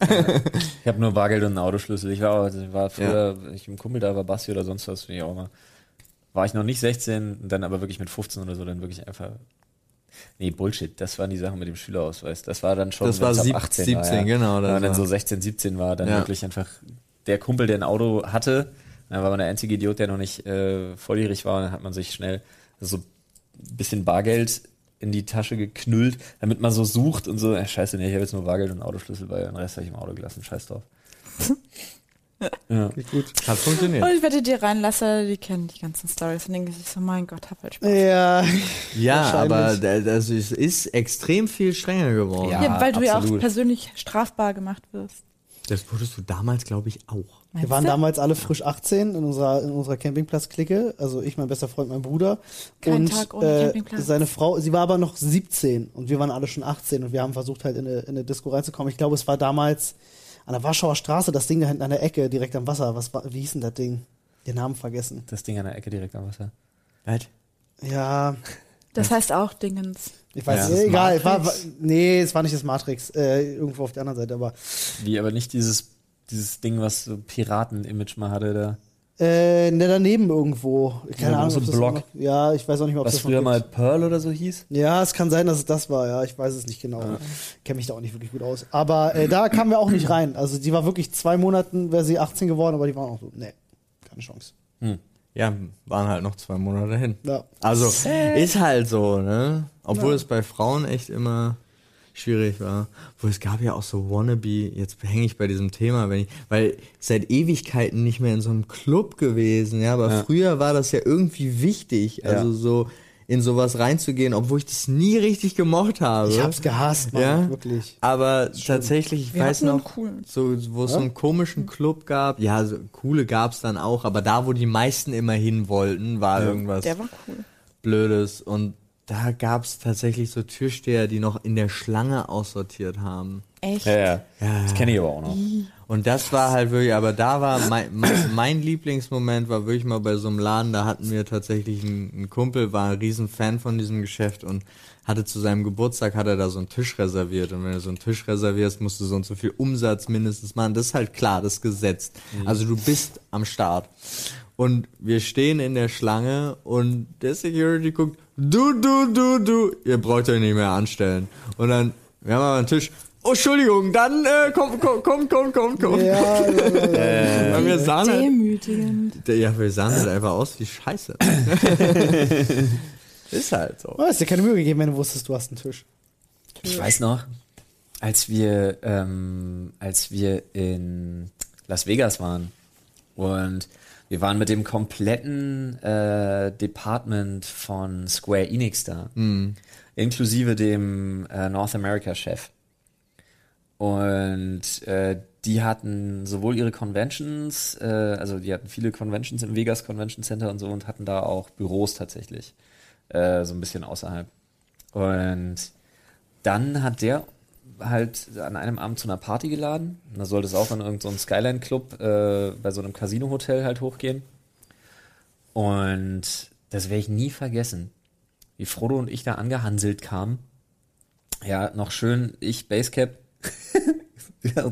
Ich habe nur Bargeld und einen Autoschlüssel. Ich war, also ich war früher, ich im Kumpel da war Basti oder sonst was, wie auch immer. War ich noch nicht 16, dann aber wirklich mit 15 oder so, dann wirklich einfach Nee, Bullshit, das waren die Sachen mit dem Schülerausweis. Das war dann schon, Das war wenn's ab sieb- 18 17, war, ja. genau, Wenn man dann so 16, 17 war, dann Ja. wirklich einfach der Kumpel, der ein Auto hatte, dann war man der einzige Idiot, der noch nicht äh, volljährig war, und dann hat man sich schnell so ein bisschen Bargeld in die Tasche geknüllt, damit man so sucht und so, äh, scheiße, nee, ich habe jetzt nur Bargeld und einen Autoschlüssel, weil den Rest habe ich im Auto gelassen, scheiß drauf. ja. Hat funktioniert. Und ich wette, die Rheinlasser, die kennen die ganzen Stories und denken sich so, mein Gott, hab halt Spaß. Ja, Ja, aber das ist, ist extrem viel strenger geworden. Ja. Ja, weil du ja auch persönlich strafbar gemacht wirst. Das wurdest du damals, glaube ich, auch. wir waren du? damals alle frisch 18 in unserer, in unserer Campingplatz-Clique. Also ich, mein bester Freund, mein Bruder. Kein und Tag ohne äh, Campingplatz. seine Frau, sie war aber noch 17 und wir waren alle schon 18 und wir haben versucht halt in eine, in eine Disco reinzukommen. Ich glaube, es war damals an der Warschauer Straße, das Ding da hinten an der Ecke, direkt am Wasser. Was war, wie hieß denn das Ding? Den Namen vergessen. Das Ding an der Ecke direkt am Wasser. Ja, Das heißt auch Dingens. Ich weiß Ja. nicht, egal. War, war, Matrix? nee, es war nicht das Matrix, äh, irgendwo auf der anderen Seite, aber Wie, aber nicht dieses, dieses Ding, was so Piraten-Image mal hatte da. äh, ne, daneben irgendwo. Keine Ja, Ahnung. so ein Block. Noch, ja, ich weiß auch nicht mehr, ob Was das früher gibt. mal Pearl oder so hieß? Ja, es kann sein, dass es das war, ja. Ich weiß es nicht genau. Kenne mich da auch nicht wirklich gut aus. Aber äh, da kamen wir auch nicht rein. Also die war wirklich zwei Monaten, wäre sie 18 geworden, aber die waren auch so, nee, keine Chance. Ja, waren halt noch zwei Monate hin. Ja. Also, ist halt so, ne? Obwohl es bei Frauen echt immer schwierig war. Wo es gab ja auch so Wannabe, jetzt hänge ich bei diesem Thema, wenn ich, weil seit Ewigkeiten nicht mehr in so einem Club gewesen, ja, aber Ja. früher war das ja irgendwie wichtig, also so in sowas reinzugehen, obwohl ich das nie richtig gemocht habe. Ich hab's gehasst, Mann, Ja? wirklich. Aber tatsächlich, ich Wir weiß noch, so, wo es so einen komischen Club gab, ja, so, coole gab's dann auch, aber da, wo die meisten immer hin wollten, war irgendwas Der war cool. Blödes und da gab's tatsächlich so Türsteher, die noch in der Schlange aussortiert haben. Echt? Ja, ja. Das kenne ich aber auch noch. Und das war halt wirklich, aber da war mein, mein, mein Lieblingsmoment war wirklich mal bei so einem Laden, da hatten wir tatsächlich einen, einen Kumpel, war ein riesen Fan von diesem Geschäft und hatte zu seinem Geburtstag, hat er da so einen Tisch reserviert und wenn du so einen Tisch reservierst, musst du so und so viel Umsatz mindestens machen. Das ist halt klar, das ist gesetzt. Also du bist am Start. Und wir stehen in der Schlange und der Security guckt, du, du, du, du, ihr braucht euch nicht mehr anstellen. Und dann, wir haben aber einen Tisch, oh, Entschuldigung, dann, äh, komm, komm, komm, komm, komm, komm. Ja, ja, ja, ja. Weil wir sahen halt, Demütigend. ja, wir sahen halt einfach aus wie Scheiße. ist halt so. Du hast dir keine Mühe gegeben, wenn du wusstest, du hast einen Tisch. Ich weiß noch, als wir, ähm, als wir in Las Vegas waren und wir waren mit dem kompletten äh, Department von Square Enix da, inklusive dem äh, North America Chef. Und äh, die hatten sowohl ihre Conventions, äh, also die hatten viele Conventions im Vegas Convention Center und so und hatten da auch Büros tatsächlich, äh, so ein bisschen außerhalb. Und dann hat der halt an einem Abend zu einer Party geladen. Und da sollte es auch in irgendeinem so Skyline Club äh, bei so einem Casino Hotel halt hochgehen. Und das werde ich nie vergessen, wie Frodo und ich da angehanselt kamen. Ja, noch schön, ich Basecap. Ja,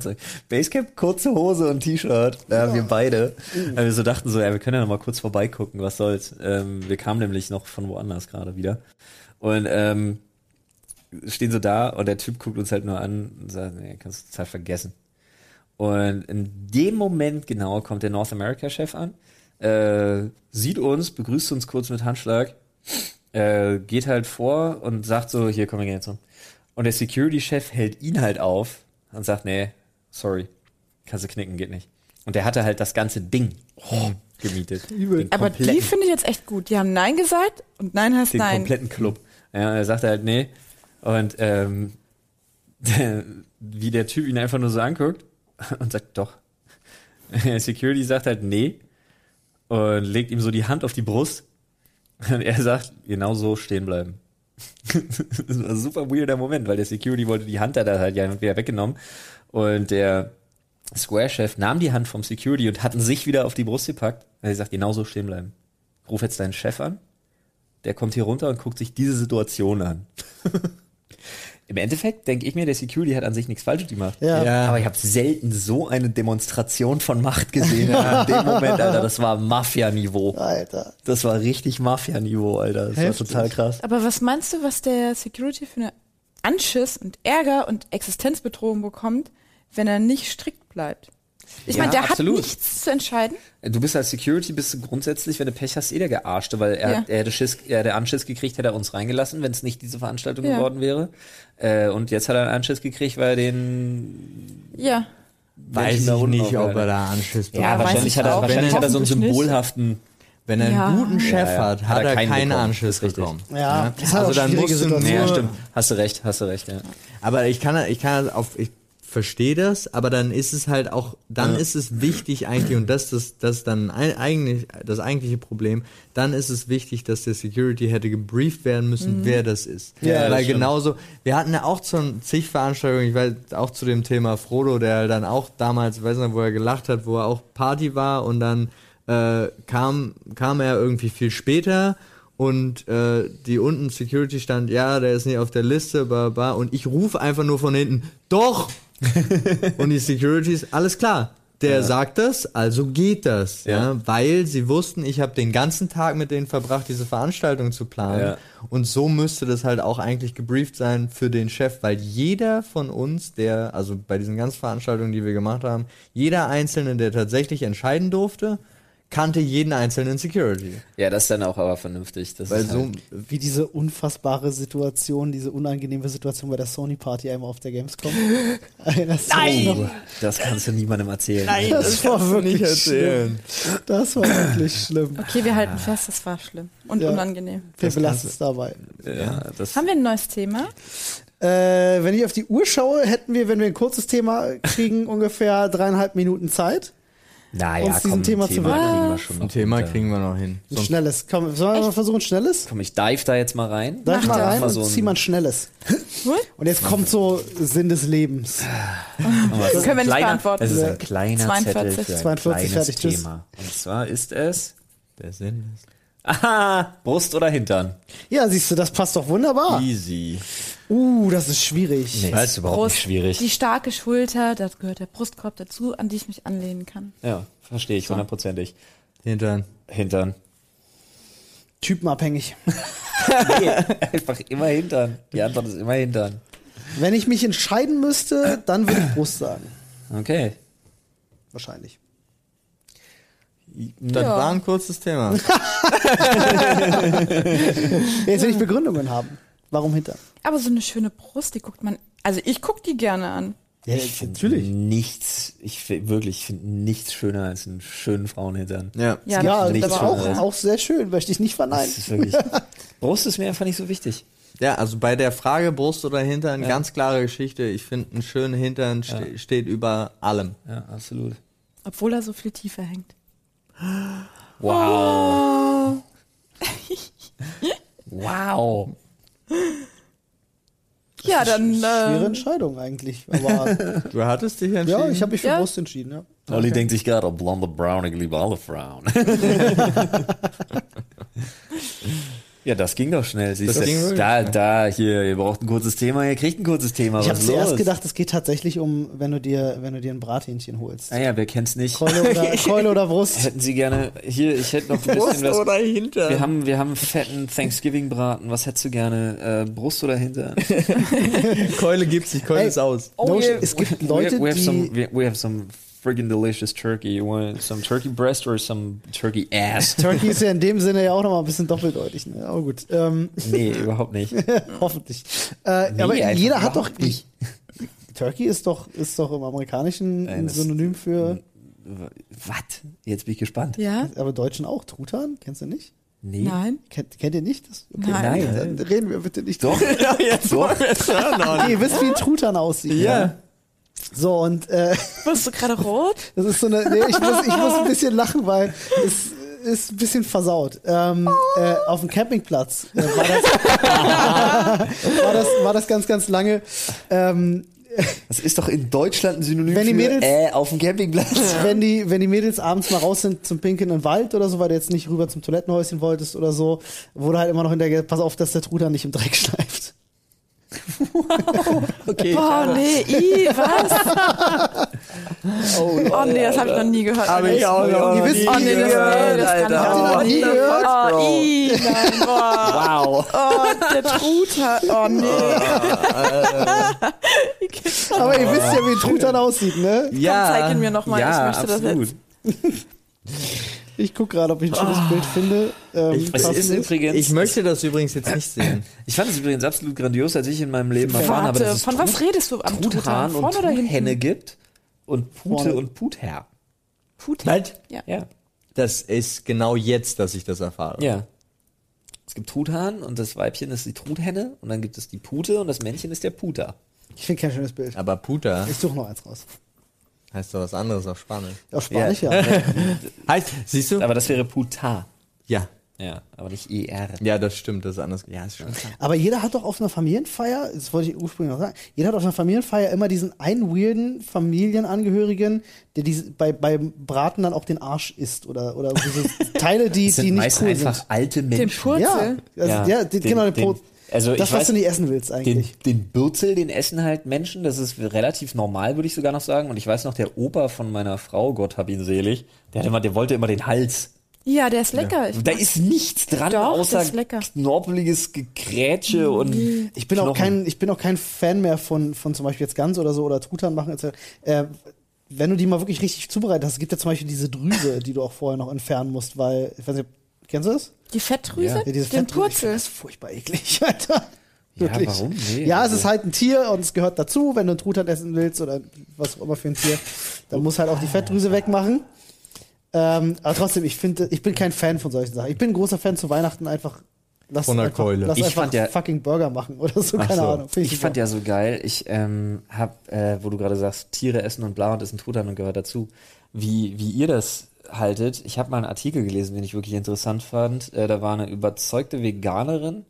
Basecap, kurze Hose und T-Shirt. Ja, wir beide. Weil wir so dachten so, ja, wir können ja noch mal kurz vorbeigucken, was soll's. Ähm, wir kamen nämlich noch von woanders gerade wieder. Und ähm, stehen so da und der Typ guckt uns halt nur an und sagt, nee, kannst du total vergessen. Und in dem Moment genau kommt der North America Chef an, äh, sieht uns, begrüßt uns kurz mit Handschlag, äh, geht halt vor und sagt so, hier komm, wir gehen jetzt um. Und der Security Chef hält ihn halt auf und sagt, nee, sorry, kannst du knicken, geht nicht. Und der hatte halt das ganze Ding gemietet. Den Aber die finde ich jetzt echt gut. Die haben Nein gesagt und Nein heißt den Nein. kompletten Club. Ja, und er sagte halt, nee. Und ähm, wie der Typ ihn einfach nur so anguckt und sagt, doch. Security sagt halt, nee. Und legt ihm so die Hand auf die Brust. Und er sagt, genau so stehen bleiben. das war ein super weirder Moment, weil der Security wollte die Hand da halt ja wieder weggenommen. Und der Square-Chef nahm die Hand vom Security und hat ihn sich wieder auf die Brust gepackt. Und er sagt, genau so stehen bleiben. Ruf jetzt deinen Chef an der kommt hier runter und guckt sich diese Situation an. Im Endeffekt denke ich mir, der Security hat an sich nichts falsch gemacht. Ja. Ja. Aber ich habe selten so eine Demonstration von Macht gesehen. In dem Moment, Alter, das war Mafia-Niveau. Alter. Das war richtig Mafia-Niveau, Alter. Das Heftig. war total krass. Aber was meinst du, was der Security für eine Anschiss und Ärger und Existenzbedrohung bekommt, wenn er nicht strikt bleibt? Ich Ja, meine, der absolut. hat nichts zu entscheiden. Du bist als Security, bist du grundsätzlich, wenn du Pech hast, eh der Gearschte, weil er, Ja. er hätte Schiss, er hätte Anschiss gekriegt, hätte er uns reingelassen, wenn es nicht diese Veranstaltung Ja. geworden wäre. Äh, und jetzt hat er einen Anschiss gekriegt, weil er den Ja. Weiß ich nicht, ob er da Anschiss Ja, Ja, wahrscheinlich ich hat er, auch. wahrscheinlich Wenn hat er so einen symbolhaften. Wenn er Ja. einen guten Chef Ja, ja. hat, Hat hat er keinen keinen bekommen. Anschiss bekommen. Ja, also dann musst du. Ja, stimmt. Hast du recht, hast du recht, ja. Aber ich kann, ich kann auf, ich verstehe das, aber dann ist es halt auch, dann ist es wichtig eigentlich, und das ist das dann eigentlich das eigentliche Problem, dann ist es wichtig, dass der Security hätte gebrieft werden müssen, wer das ist. Ja, Weil genauso, wir hatten ja auch so zig Veranstaltungen, ich weiß auch zu dem Thema Frodo, der dann auch damals, ich weiß nicht, wo er gelacht hat, wo er auch Party war und dann äh, kam, kam er irgendwie viel später und äh, die unten Security stand, ja, der ist nicht auf der Liste, bla, bla, und ich rufe einfach nur von hinten, doch! und die Securities, alles klar, der sagt das, also geht das, ja, Ja. weil sie wussten, ich habe den ganzen Tag mit denen verbracht, diese Veranstaltung zu planen Ja. und so müsste das halt auch eigentlich gebrieft sein für den Chef, weil jeder von uns, der, also bei diesen ganzen Veranstaltungen, die wir gemacht haben, jeder Einzelne, der tatsächlich entscheiden durfte, kannte jeden einzelnen Security. Ja, das ist dann auch aber vernünftig. Das Weil ist so, halt, Wie diese unfassbare Situation, diese unangenehme Situation bei der Sony-Party einmal auf der Gamescom. Noch? das kannst du niemandem erzählen. Das, war wirklich schlimm. Das war wirklich schlimm. Okay, wir halten fest, das war schlimm und Ja. unangenehm. Wir belassen es dabei. Ja, das, Haben wir ein neues Thema? Äh, wenn ich auf die Uhr schaue, hätten wir, wenn wir ein kurzes Thema kriegen, ungefähr dreieinhalb Minuten Zeit. Naja, uns diesem komm, Thema ein zu Thema widmen. kriegen wir schon ein noch Thema kriegen wir noch hin. Ein Sonst- schnelles. Komm, sollen wir mal versuchen, ein schnelles? Komm, ich dive da jetzt mal rein. Sag Mach mal das. rein Mal und so ein- zieh mal ein schnelles. Und jetzt kommt so Sinn des Lebens. Ist Können wir nicht kleiner, beantworten. Es ist ein kleiner 42. Zettel für ein 42, kleines fertig. Thema. Und zwar ist es, Der Sinn ist aha, Brust oder Hintern? Ja, siehst du, das passt doch wunderbar. easy. Uh, das ist schwierig. Nee, das ist überhaupt Brust, nicht schwierig. Die starke Schulter, da gehört der Brustkorb dazu, an die ich mich anlehnen kann. Ja, verstehe ich hundertprozentig. Hintern. Hintern. Typenabhängig. Nee, einfach immer Hintern. Die Antwort ist immer Hintern. Wenn ich mich entscheiden müsste, dann würde ich Brust sagen. Okay. Wahrscheinlich. Das Ja. war ein kurzes Thema. Jetzt will ich Begründungen haben. Warum hinter? Aber so eine schöne Brust, die guckt man, also ich guck die gerne an. Ja, Ich finde nichts, ich find, wirklich, ich finde nichts schöner als einen schönen Frauenhintern. ja. Ja, Ja, das aber auch, auch. Sehr schön, möchte ich nicht verneinen. Das ist wirklich, Brust ist mir einfach nicht so wichtig. Ja, also bei der Frage Brust oder Hintern, ganz klare Geschichte. Ich finde, einen schönen Hintern ste steht über allem. Ja, absolut. Obwohl er so viel tiefer hängt. Wow. wow. Ja, dann. Schwere Äh, Entscheidung eigentlich. Aber Du hattest dich entschieden. ja, ich habe mich für Ja. Brust entschieden. Ja. Olli denkt sich gerade, blonde Brown, ich liebe alle Frauen. ja, das ging doch schnell. Siehst Das du? ging wirklich da, schnell. da, hier, ihr braucht ein kurzes Thema, ihr kriegt ein kurzes Thema. Ich Was habe zuerst los? gedacht, es geht tatsächlich um, wenn du dir, wenn du dir ein Brathähnchen holst. Ah ja, wer kennt's nicht? Keule oder, Keule oder Brust? Hätten Sie gerne, hier, ich hätte noch ein bisschen was. Hintern? Wir haben, wir haben fetten Thanksgiving-Braten. Was hättest du gerne? Äh, Brust oder Hintern? Keule gibt's nicht, Keule Ey. ist aus. oh, No, je- es gibt we, Leute, we have some, die we, we have some friggin' delicious turkey. You want some turkey breast or some turkey ass? Turkey ist ja in dem Sinne ja auch nochmal ein bisschen doppeldeutig. Ne? Aber gut, ähm, nee, überhaupt nicht. hoffentlich. Äh, Nee, aber jeder hat doch nicht. Turkey ist doch ist doch im Amerikanischen Nein, ein Synonym für, Was? Jetzt bin ich gespannt. ja? aber Deutschen auch Truthahn. Kennst du nicht? Nee. Nein. Kennt, kennt ihr nicht? Das, okay. Nein. Dann reden wir bitte nicht. Doch. Ja, jetzt Doch. Okay, ihr wisst, wie ein Truthahn aussieht. Ja. So, und äh, Wirst du gerade rot? das ist so eine. Nee, ich, muss, ich muss ein bisschen lachen, weil es ist ein bisschen versaut. Ähm, äh, auf dem Campingplatz äh, war, das, war, das, war das ganz, ganz lange. Ähm, Das ist doch in Deutschland ein Synonym Wenn die für Mädels- äh, auf dem Campingplatz. wenn, die, wenn die Mädels abends mal raus sind zum Pinkeln in den Wald oder so, weil du jetzt nicht rüber zum Toilettenhäuschen wolltest oder so, wurde halt immer noch hinterher, pass auf, dass der Truthahn nicht im Dreck schleift. Okay. Boah, nee, i, was? Oh, nee, das habe ich noch nie gehört. Hab ich auch noch Ihr wisst, nie Oh, nee, das, gehört, nee, das kann Alter. auch noch nie gehört? Oh, i, nein, boah. Wow. Oh, der Truthahn. Oh, nee. Aber ihr wisst ja, wie ein Truthahn aussieht, ne? Ja. Komm, zeig ihn mir nochmal. ja, ich möchte absolut. das jetzt. Ich gucke gerade, ob ich ein schönes Bild finde. Ähm, Ich- Es ist übrigens. Ich möchte das übrigens jetzt nicht sehen. Ich fand es übrigens absolut grandios, als ich in meinem Leben erfahren habe, dass es von was redest du am Truthahn Truthahn? und Truthenne gibt und Pute Vorne. und Putherr. Pute. Halt. Ja. Ja. Das ist genau jetzt, dass ich das erfahre. Ja. Es gibt Truthahn und das Weibchen ist die Truthenne und dann gibt es die Pute und das Männchen ist der Puter. Ich finde kein schönes Bild. Aber Puta Ich suche noch eins raus. Heißt doch was anderes auf Spanisch. Auf Spanisch, ja. Heißt, siehst du? Aber das wäre Puta. Ja. Ja, aber nicht ER. Ja, das stimmt, das ist anders. Ja, ist schon. Aber jeder hat doch auf einer Familienfeier, das wollte ich ursprünglich noch sagen, jeder hat auf einer Familienfeier immer diesen einen weirden Familienangehörigen, der diese, bei, beim Braten dann auch den Arsch isst oder, oder diese Teile, die, Das sind die nicht meist cool einfach sind. alte Den Menschen. Purzel. Ja, also, ja, den, genau, den, Pro- also das, ich was weiß, du nicht essen willst den, eigentlich. den Bürzel, den essen halt Menschen. Das ist relativ normal, würde ich sogar noch sagen. Und ich weiß noch, der Opa von meiner Frau, Gott hab ihn selig, der, hat immer, der wollte immer den Hals. Ja, der ist lecker. Ich Da ist nichts dran, Doch, außer das ist lecker. knorpeliges Gekrätsche und Ich bin auch kein, ich bin auch kein Fan mehr von, von zum Beispiel jetzt Gans oder so oder Truthahn machen. etc. Äh, wenn du die mal wirklich richtig zubereitet hast, gibt ja zum Beispiel diese Drüse, die du auch vorher noch entfernen musst, weil, ich weiß nicht, kennst du das? Die Fettdrüse? Ja. Ja, diese Den Fettdrüse, ich Purzel. Das ist furchtbar eklig, Alter. Ja, Wirklich. warum? Nee, ja, es also- ist halt ein Tier und es gehört dazu, wenn du einen Truthahn essen willst oder was auch immer für ein Tier, dann muss halt auch die Fettdrüse wegmachen. Ähm, aber trotzdem, ich finde, ich bin kein Fan von solchen Sachen. Ich bin ein großer Fan zu Weihnachten einfach. Lass Von der einfach, Keule. Lass Ich einfach fand ja- fucking Burger machen oder so, keine so. Ahnung. Find Ich super. fand ja so geil, ich ähm, hab, äh, wo du gerade sagst, Tiere essen und bla und ist ein Truthahn und gehört dazu, wie, wie ihr das haltet. Ich habe mal einen Artikel gelesen, den ich wirklich interessant fand. Äh, da war eine überzeugte Veganerin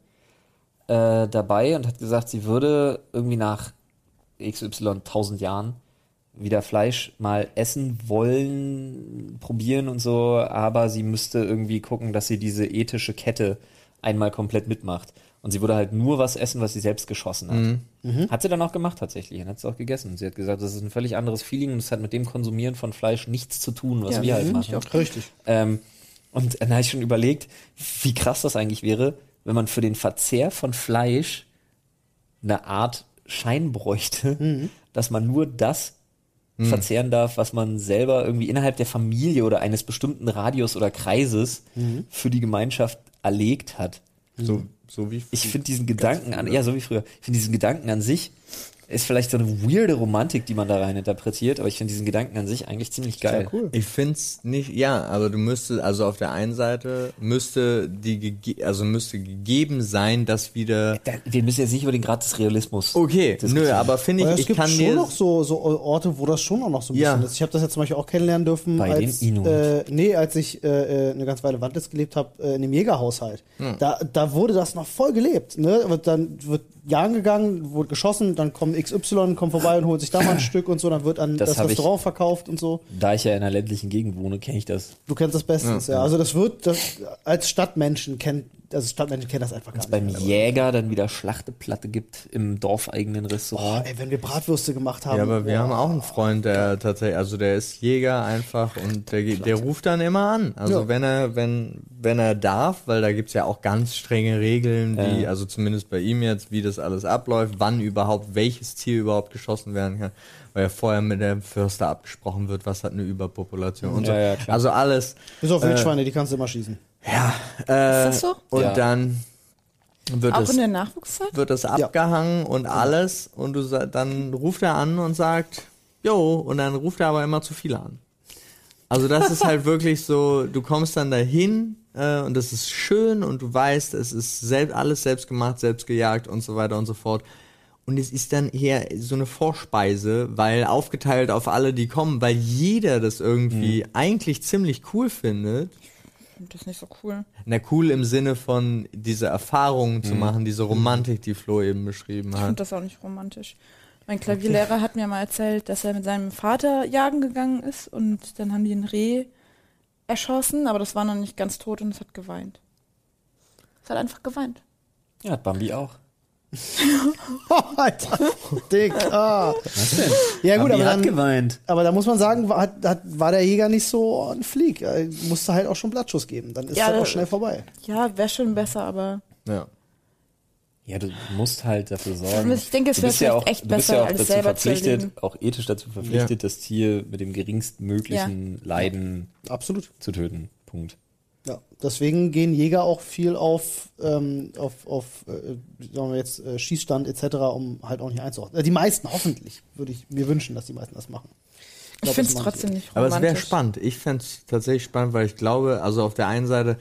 äh, dabei und hat gesagt, sie würde irgendwie nach XY tausend Jahren wieder Fleisch mal essen wollen, probieren und so, aber sie müsste irgendwie gucken, dass sie diese ethische Kette einmal komplett mitmacht. Und sie würde halt nur was essen, was sie selbst geschossen hat. Hat sie dann auch gemacht tatsächlich und hat es auch gegessen. Und sie hat gesagt, das ist ein völlig anderes Feeling und es hat mit dem Konsumieren von Fleisch nichts zu tun, was Ja, wir halt mhm, machen. Richtig. Ähm, und dann habe ich schon überlegt, wie krass das eigentlich wäre, wenn man für den Verzehr von Fleisch eine Art Schein bräuchte, dass man nur das verzehren darf, was man selber irgendwie innerhalb der Familie oder eines bestimmten Radius oder Kreises für die Gemeinschaft erlegt hat. So, so wie Ich finde diesen Gedanken an, ja, so wie früher, ich finde diesen Gedanken an sich ist vielleicht so eine weirde Romantik, die man da rein interpretiert, aber ich finde diesen Gedanken an sich eigentlich ziemlich geil. Ja, cool. Ich find's nicht, ja, aber du müsstest, also auf der einen Seite müsste die, also müsste gegeben sein, dass wieder, Da, wir müssen jetzt nicht über den Grad des Realismus. okay, nö, aber finde Aber ich, es ich gibt kann schon noch so, so Orte, wo das schon auch noch so ein Ja. bisschen ist. Ich habe das ja zum Beispiel auch kennenlernen dürfen, Bei als, den Inuit. äh, nee, als ich äh, äh, eine ganz Weile Wandlitz gelebt habe, äh, in dem Jägerhaushalt. Hm. Da, da wurde das noch voll gelebt. Ne? Wird Dann wird jagen gegangen, wurde geschossen, dann kommt XY, kommt vorbei und holt sich da mal ein Stück und so, dann wird an Das das, hab ich- Restaurant verkauft und so. Da ich ja in einer ländlichen Gegend wohne, kenne ich das. Du kennst das bestens, ja. Also das wird, das, als Stadtmenschen kennt, also Stadtmenschen kennen das einfach gar Dass beim nicht. Jäger dann wieder Schlachteplatte gibt im dorfeigenen Oh, Restaurant. ey, wenn wir Bratwürste gemacht haben. ja, aber wir boah. haben auch einen Freund, der tatsächlich, also der ist Jäger einfach und der, der ruft dann immer an. Also Ja. wenn er, wenn, wenn er darf, weil da gibt's ja auch ganz strenge Regeln, wie, Ja. also zumindest bei ihm jetzt, wie das alles abläuft, wann überhaupt, welches Tier überhaupt geschossen werden kann, weil ja vorher mit dem Förster abgesprochen wird, was hat eine Überpopulation und so. Ja, ja, klar. also alles. Bis auf Äh, Wildschweine, die kannst du immer schießen. Ja, äh, Ist das so? und Ja. dann wird Auch es in der Nachwuchszeit? wird das abgehangen und alles und du dann ruft er an und sagt, jo, und dann ruft er aber immer zu viele an. Also das ist halt wirklich so, du kommst dann dahin äh, und das ist schön und du weißt, es ist selbst, alles selbst gemacht, selbst gejagt und so weiter und so fort. Und es ist dann eher so eine Vorspeise, weil aufgeteilt auf alle, die kommen, weil jeder das irgendwie eigentlich ziemlich cool findet. Das ist nicht so cool. Na cool im Sinne von diese Erfahrungen zu machen, diese Romantik, die Flo eben beschrieben Ich hat. finde das auch nicht romantisch. Mein Klavierlehrer hat mir mal erzählt, dass er mit seinem Vater jagen gegangen ist und dann haben die ein Reh erschossen, aber das war noch nicht ganz tot und es hat geweint. Es hat einfach geweint. Ja, Bambi auch. Alter, dick. Ah. Was denn? Ja gut, Abi aber hat dann, geweint. aber da muss man sagen, war, hat, hat, war der Jäger nicht so ein Flieg. Er musste halt auch schon Blattschuss geben. Dann ist Ja, das auch schnell vorbei. Ja, wäre schon besser, aber Ja. Ja, du musst halt dafür sorgen. Ich denke, es Du wäre bist ja auch, echt besser, ja auch als dazu selber zu verpflichtet, erleben. auch ethisch dazu verpflichtet, das Tier mit dem geringstmöglichen Leiden Absolut. zu töten. Punkt. Ja, deswegen gehen Jäger auch viel auf, ähm, auf, auf äh, sagen wir jetzt, äh, Schießstand etc., um halt auch nicht einzuordnen. Äh, die meisten hoffentlich, würde ich mir wünschen, dass die meisten das machen. ich glaub, finde es trotzdem nicht Aber romantisch. es wäre spannend. Ich fände es tatsächlich spannend, weil ich glaube, also auf der einen Seite,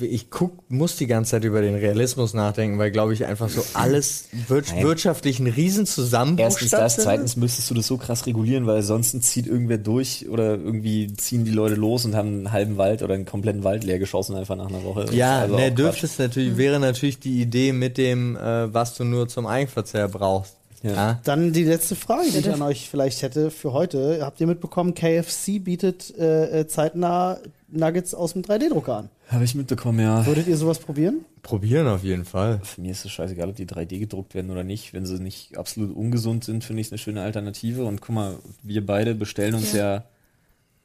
ich guck, muss die ganze Zeit über den Realismus nachdenken, weil, glaube ich, einfach so alles wir Nein. wirtschaftlich einen riesen Zusammenbruch Erstens das, zweitens müsstest du das so krass regulieren, weil sonst zieht irgendwer durch oder irgendwie ziehen die Leute los und haben einen halben Wald oder einen kompletten Wald leer geschossen einfach nach einer Woche. Ja, also ne, auch dürfte Quatsch. es natürlich, wäre natürlich die Idee mit dem, äh, was du nur zum Eigenverzehr brauchst. Ja. Ja. Dann die letzte Frage, die ich an euch vielleicht hätte für heute. Habt ihr mitbekommen, KFC bietet äh, äh, zeitnah Nuggets aus dem 3D-Drucker an. Habe ich mitbekommen, ja. Würdet ihr sowas probieren? Probieren auf jeden Fall. Für mich ist es scheißegal, ob die 3D gedruckt werden oder nicht. Wenn sie nicht absolut ungesund sind, finde ich es eine schöne Alternative. Und guck mal, wir beide bestellen uns ja,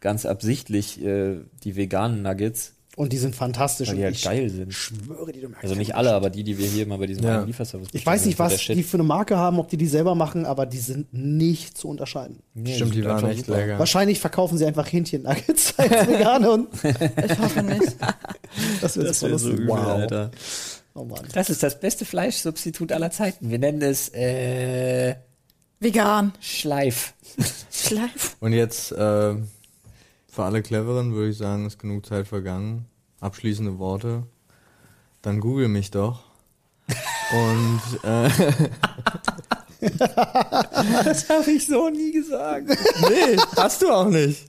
ganz absichtlich äh, die veganen Nuggets, Und die sind fantastisch. weil und die halt ich geil sind. schwöre, die du merkst. Also nicht alle, aber die, die wir hier mal bei diesem Ja. Lieferservice Ich weiß nicht, bestellen, was die für eine Marke haben, ob die die selber machen, aber die sind nicht zu unterscheiden. Nee, Stimmt, die sind waren echt super. lecker. Wahrscheinlich verkaufen sie einfach Hähnchen-Nuggets als Veganer und Ich hoffe nicht. das wird wäre so lustig. übel, Alter. Oh Mann. Das ist das beste Fleischsubstitut aller Zeiten. Wir nennen es äh, Vegan. Schleif. Schleif. Und jetzt, äh, für alle Cleveren würde ich sagen, ist genug Zeit vergangen. Abschließende Worte. Dann google mich doch. Und äh, Das habe ich so nie gesagt. nee, hast du auch nicht.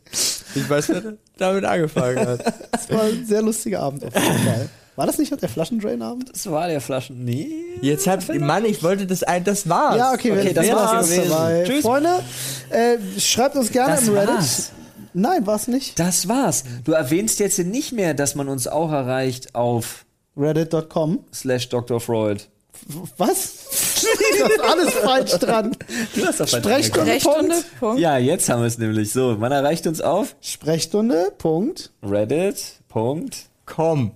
Ich weiß, wer damit angefangen hat. Das war ein sehr lustiger Abend auf jeden Fall. War das nicht der Flaschendrain-Abend? Das war der Flaschen. Nee. Jetzt hat, Mann, ich wollte das ein, das war's. Ja, okay, Okay, das war's. Tschüss. Freunde, äh, schreibt uns gerne Das im Reddit. war's. Nein, war es nicht. Das war's. Du erwähnst jetzt nicht mehr, dass man uns auch erreicht auf Reddit.com. slash Dr. Freud. Was? das ist alles falsch dran. Du hast doch Sprechstunde. Sprechstunde. Punkt. Punkt. Ja, jetzt haben wir es nämlich. So, man erreicht uns auf Sprechstunde. Punkt. Reddit. Punkt. Komm.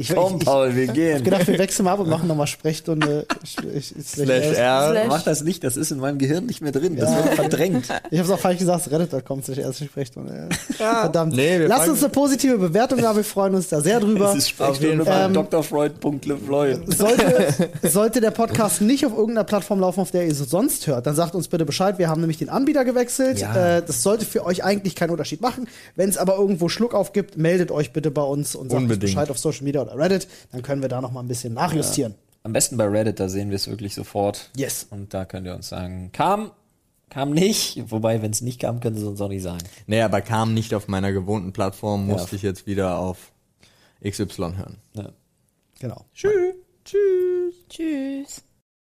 Ich, Komm, ich, ich, Paul, wir ich gehen. hab gedacht, wir wechseln mal ab und machen nochmal Sprechstunde. Ich, ich, ich, Slash ich, R. Slash- Mach das nicht, das ist in meinem Gehirn nicht mehr drin. Das Ja. wird verdrängt. ich hab's auch falsch gesagt, reddit.com slash erste Sprechstunde. Verdammt. Nee, wir Lasst uns eine positive Bewertung da, wir freuen uns da sehr drüber. Das ist Auf jeden Sprechstunde Fall. von drfreud.lefloid. Sollte, sollte der Podcast nicht auf irgendeiner Plattform laufen, auf der ihr es sonst hört, dann sagt uns bitte Bescheid. Wir haben nämlich den Anbieter gewechselt. Ja. Äh, das sollte für euch eigentlich keinen Unterschied machen. Wenn es aber irgendwo Schluck aufgibt, meldet euch bitte bei uns und sagt uns. Bescheid auf Social Media oder Reddit. Dann können wir da noch mal ein bisschen nachjustieren. Am besten bei Reddit, da sehen wir es wirklich sofort. Yes. Und da könnt ihr uns sagen, kam, kam nicht. Wobei, wenn es nicht kam, können sie es uns auch nicht sagen. Nee, aber kam nicht auf meiner gewohnten Plattform, Ja. musste ich jetzt wieder auf XY hören. Ja. Genau. Tschüss. Tschüss. Tschüss.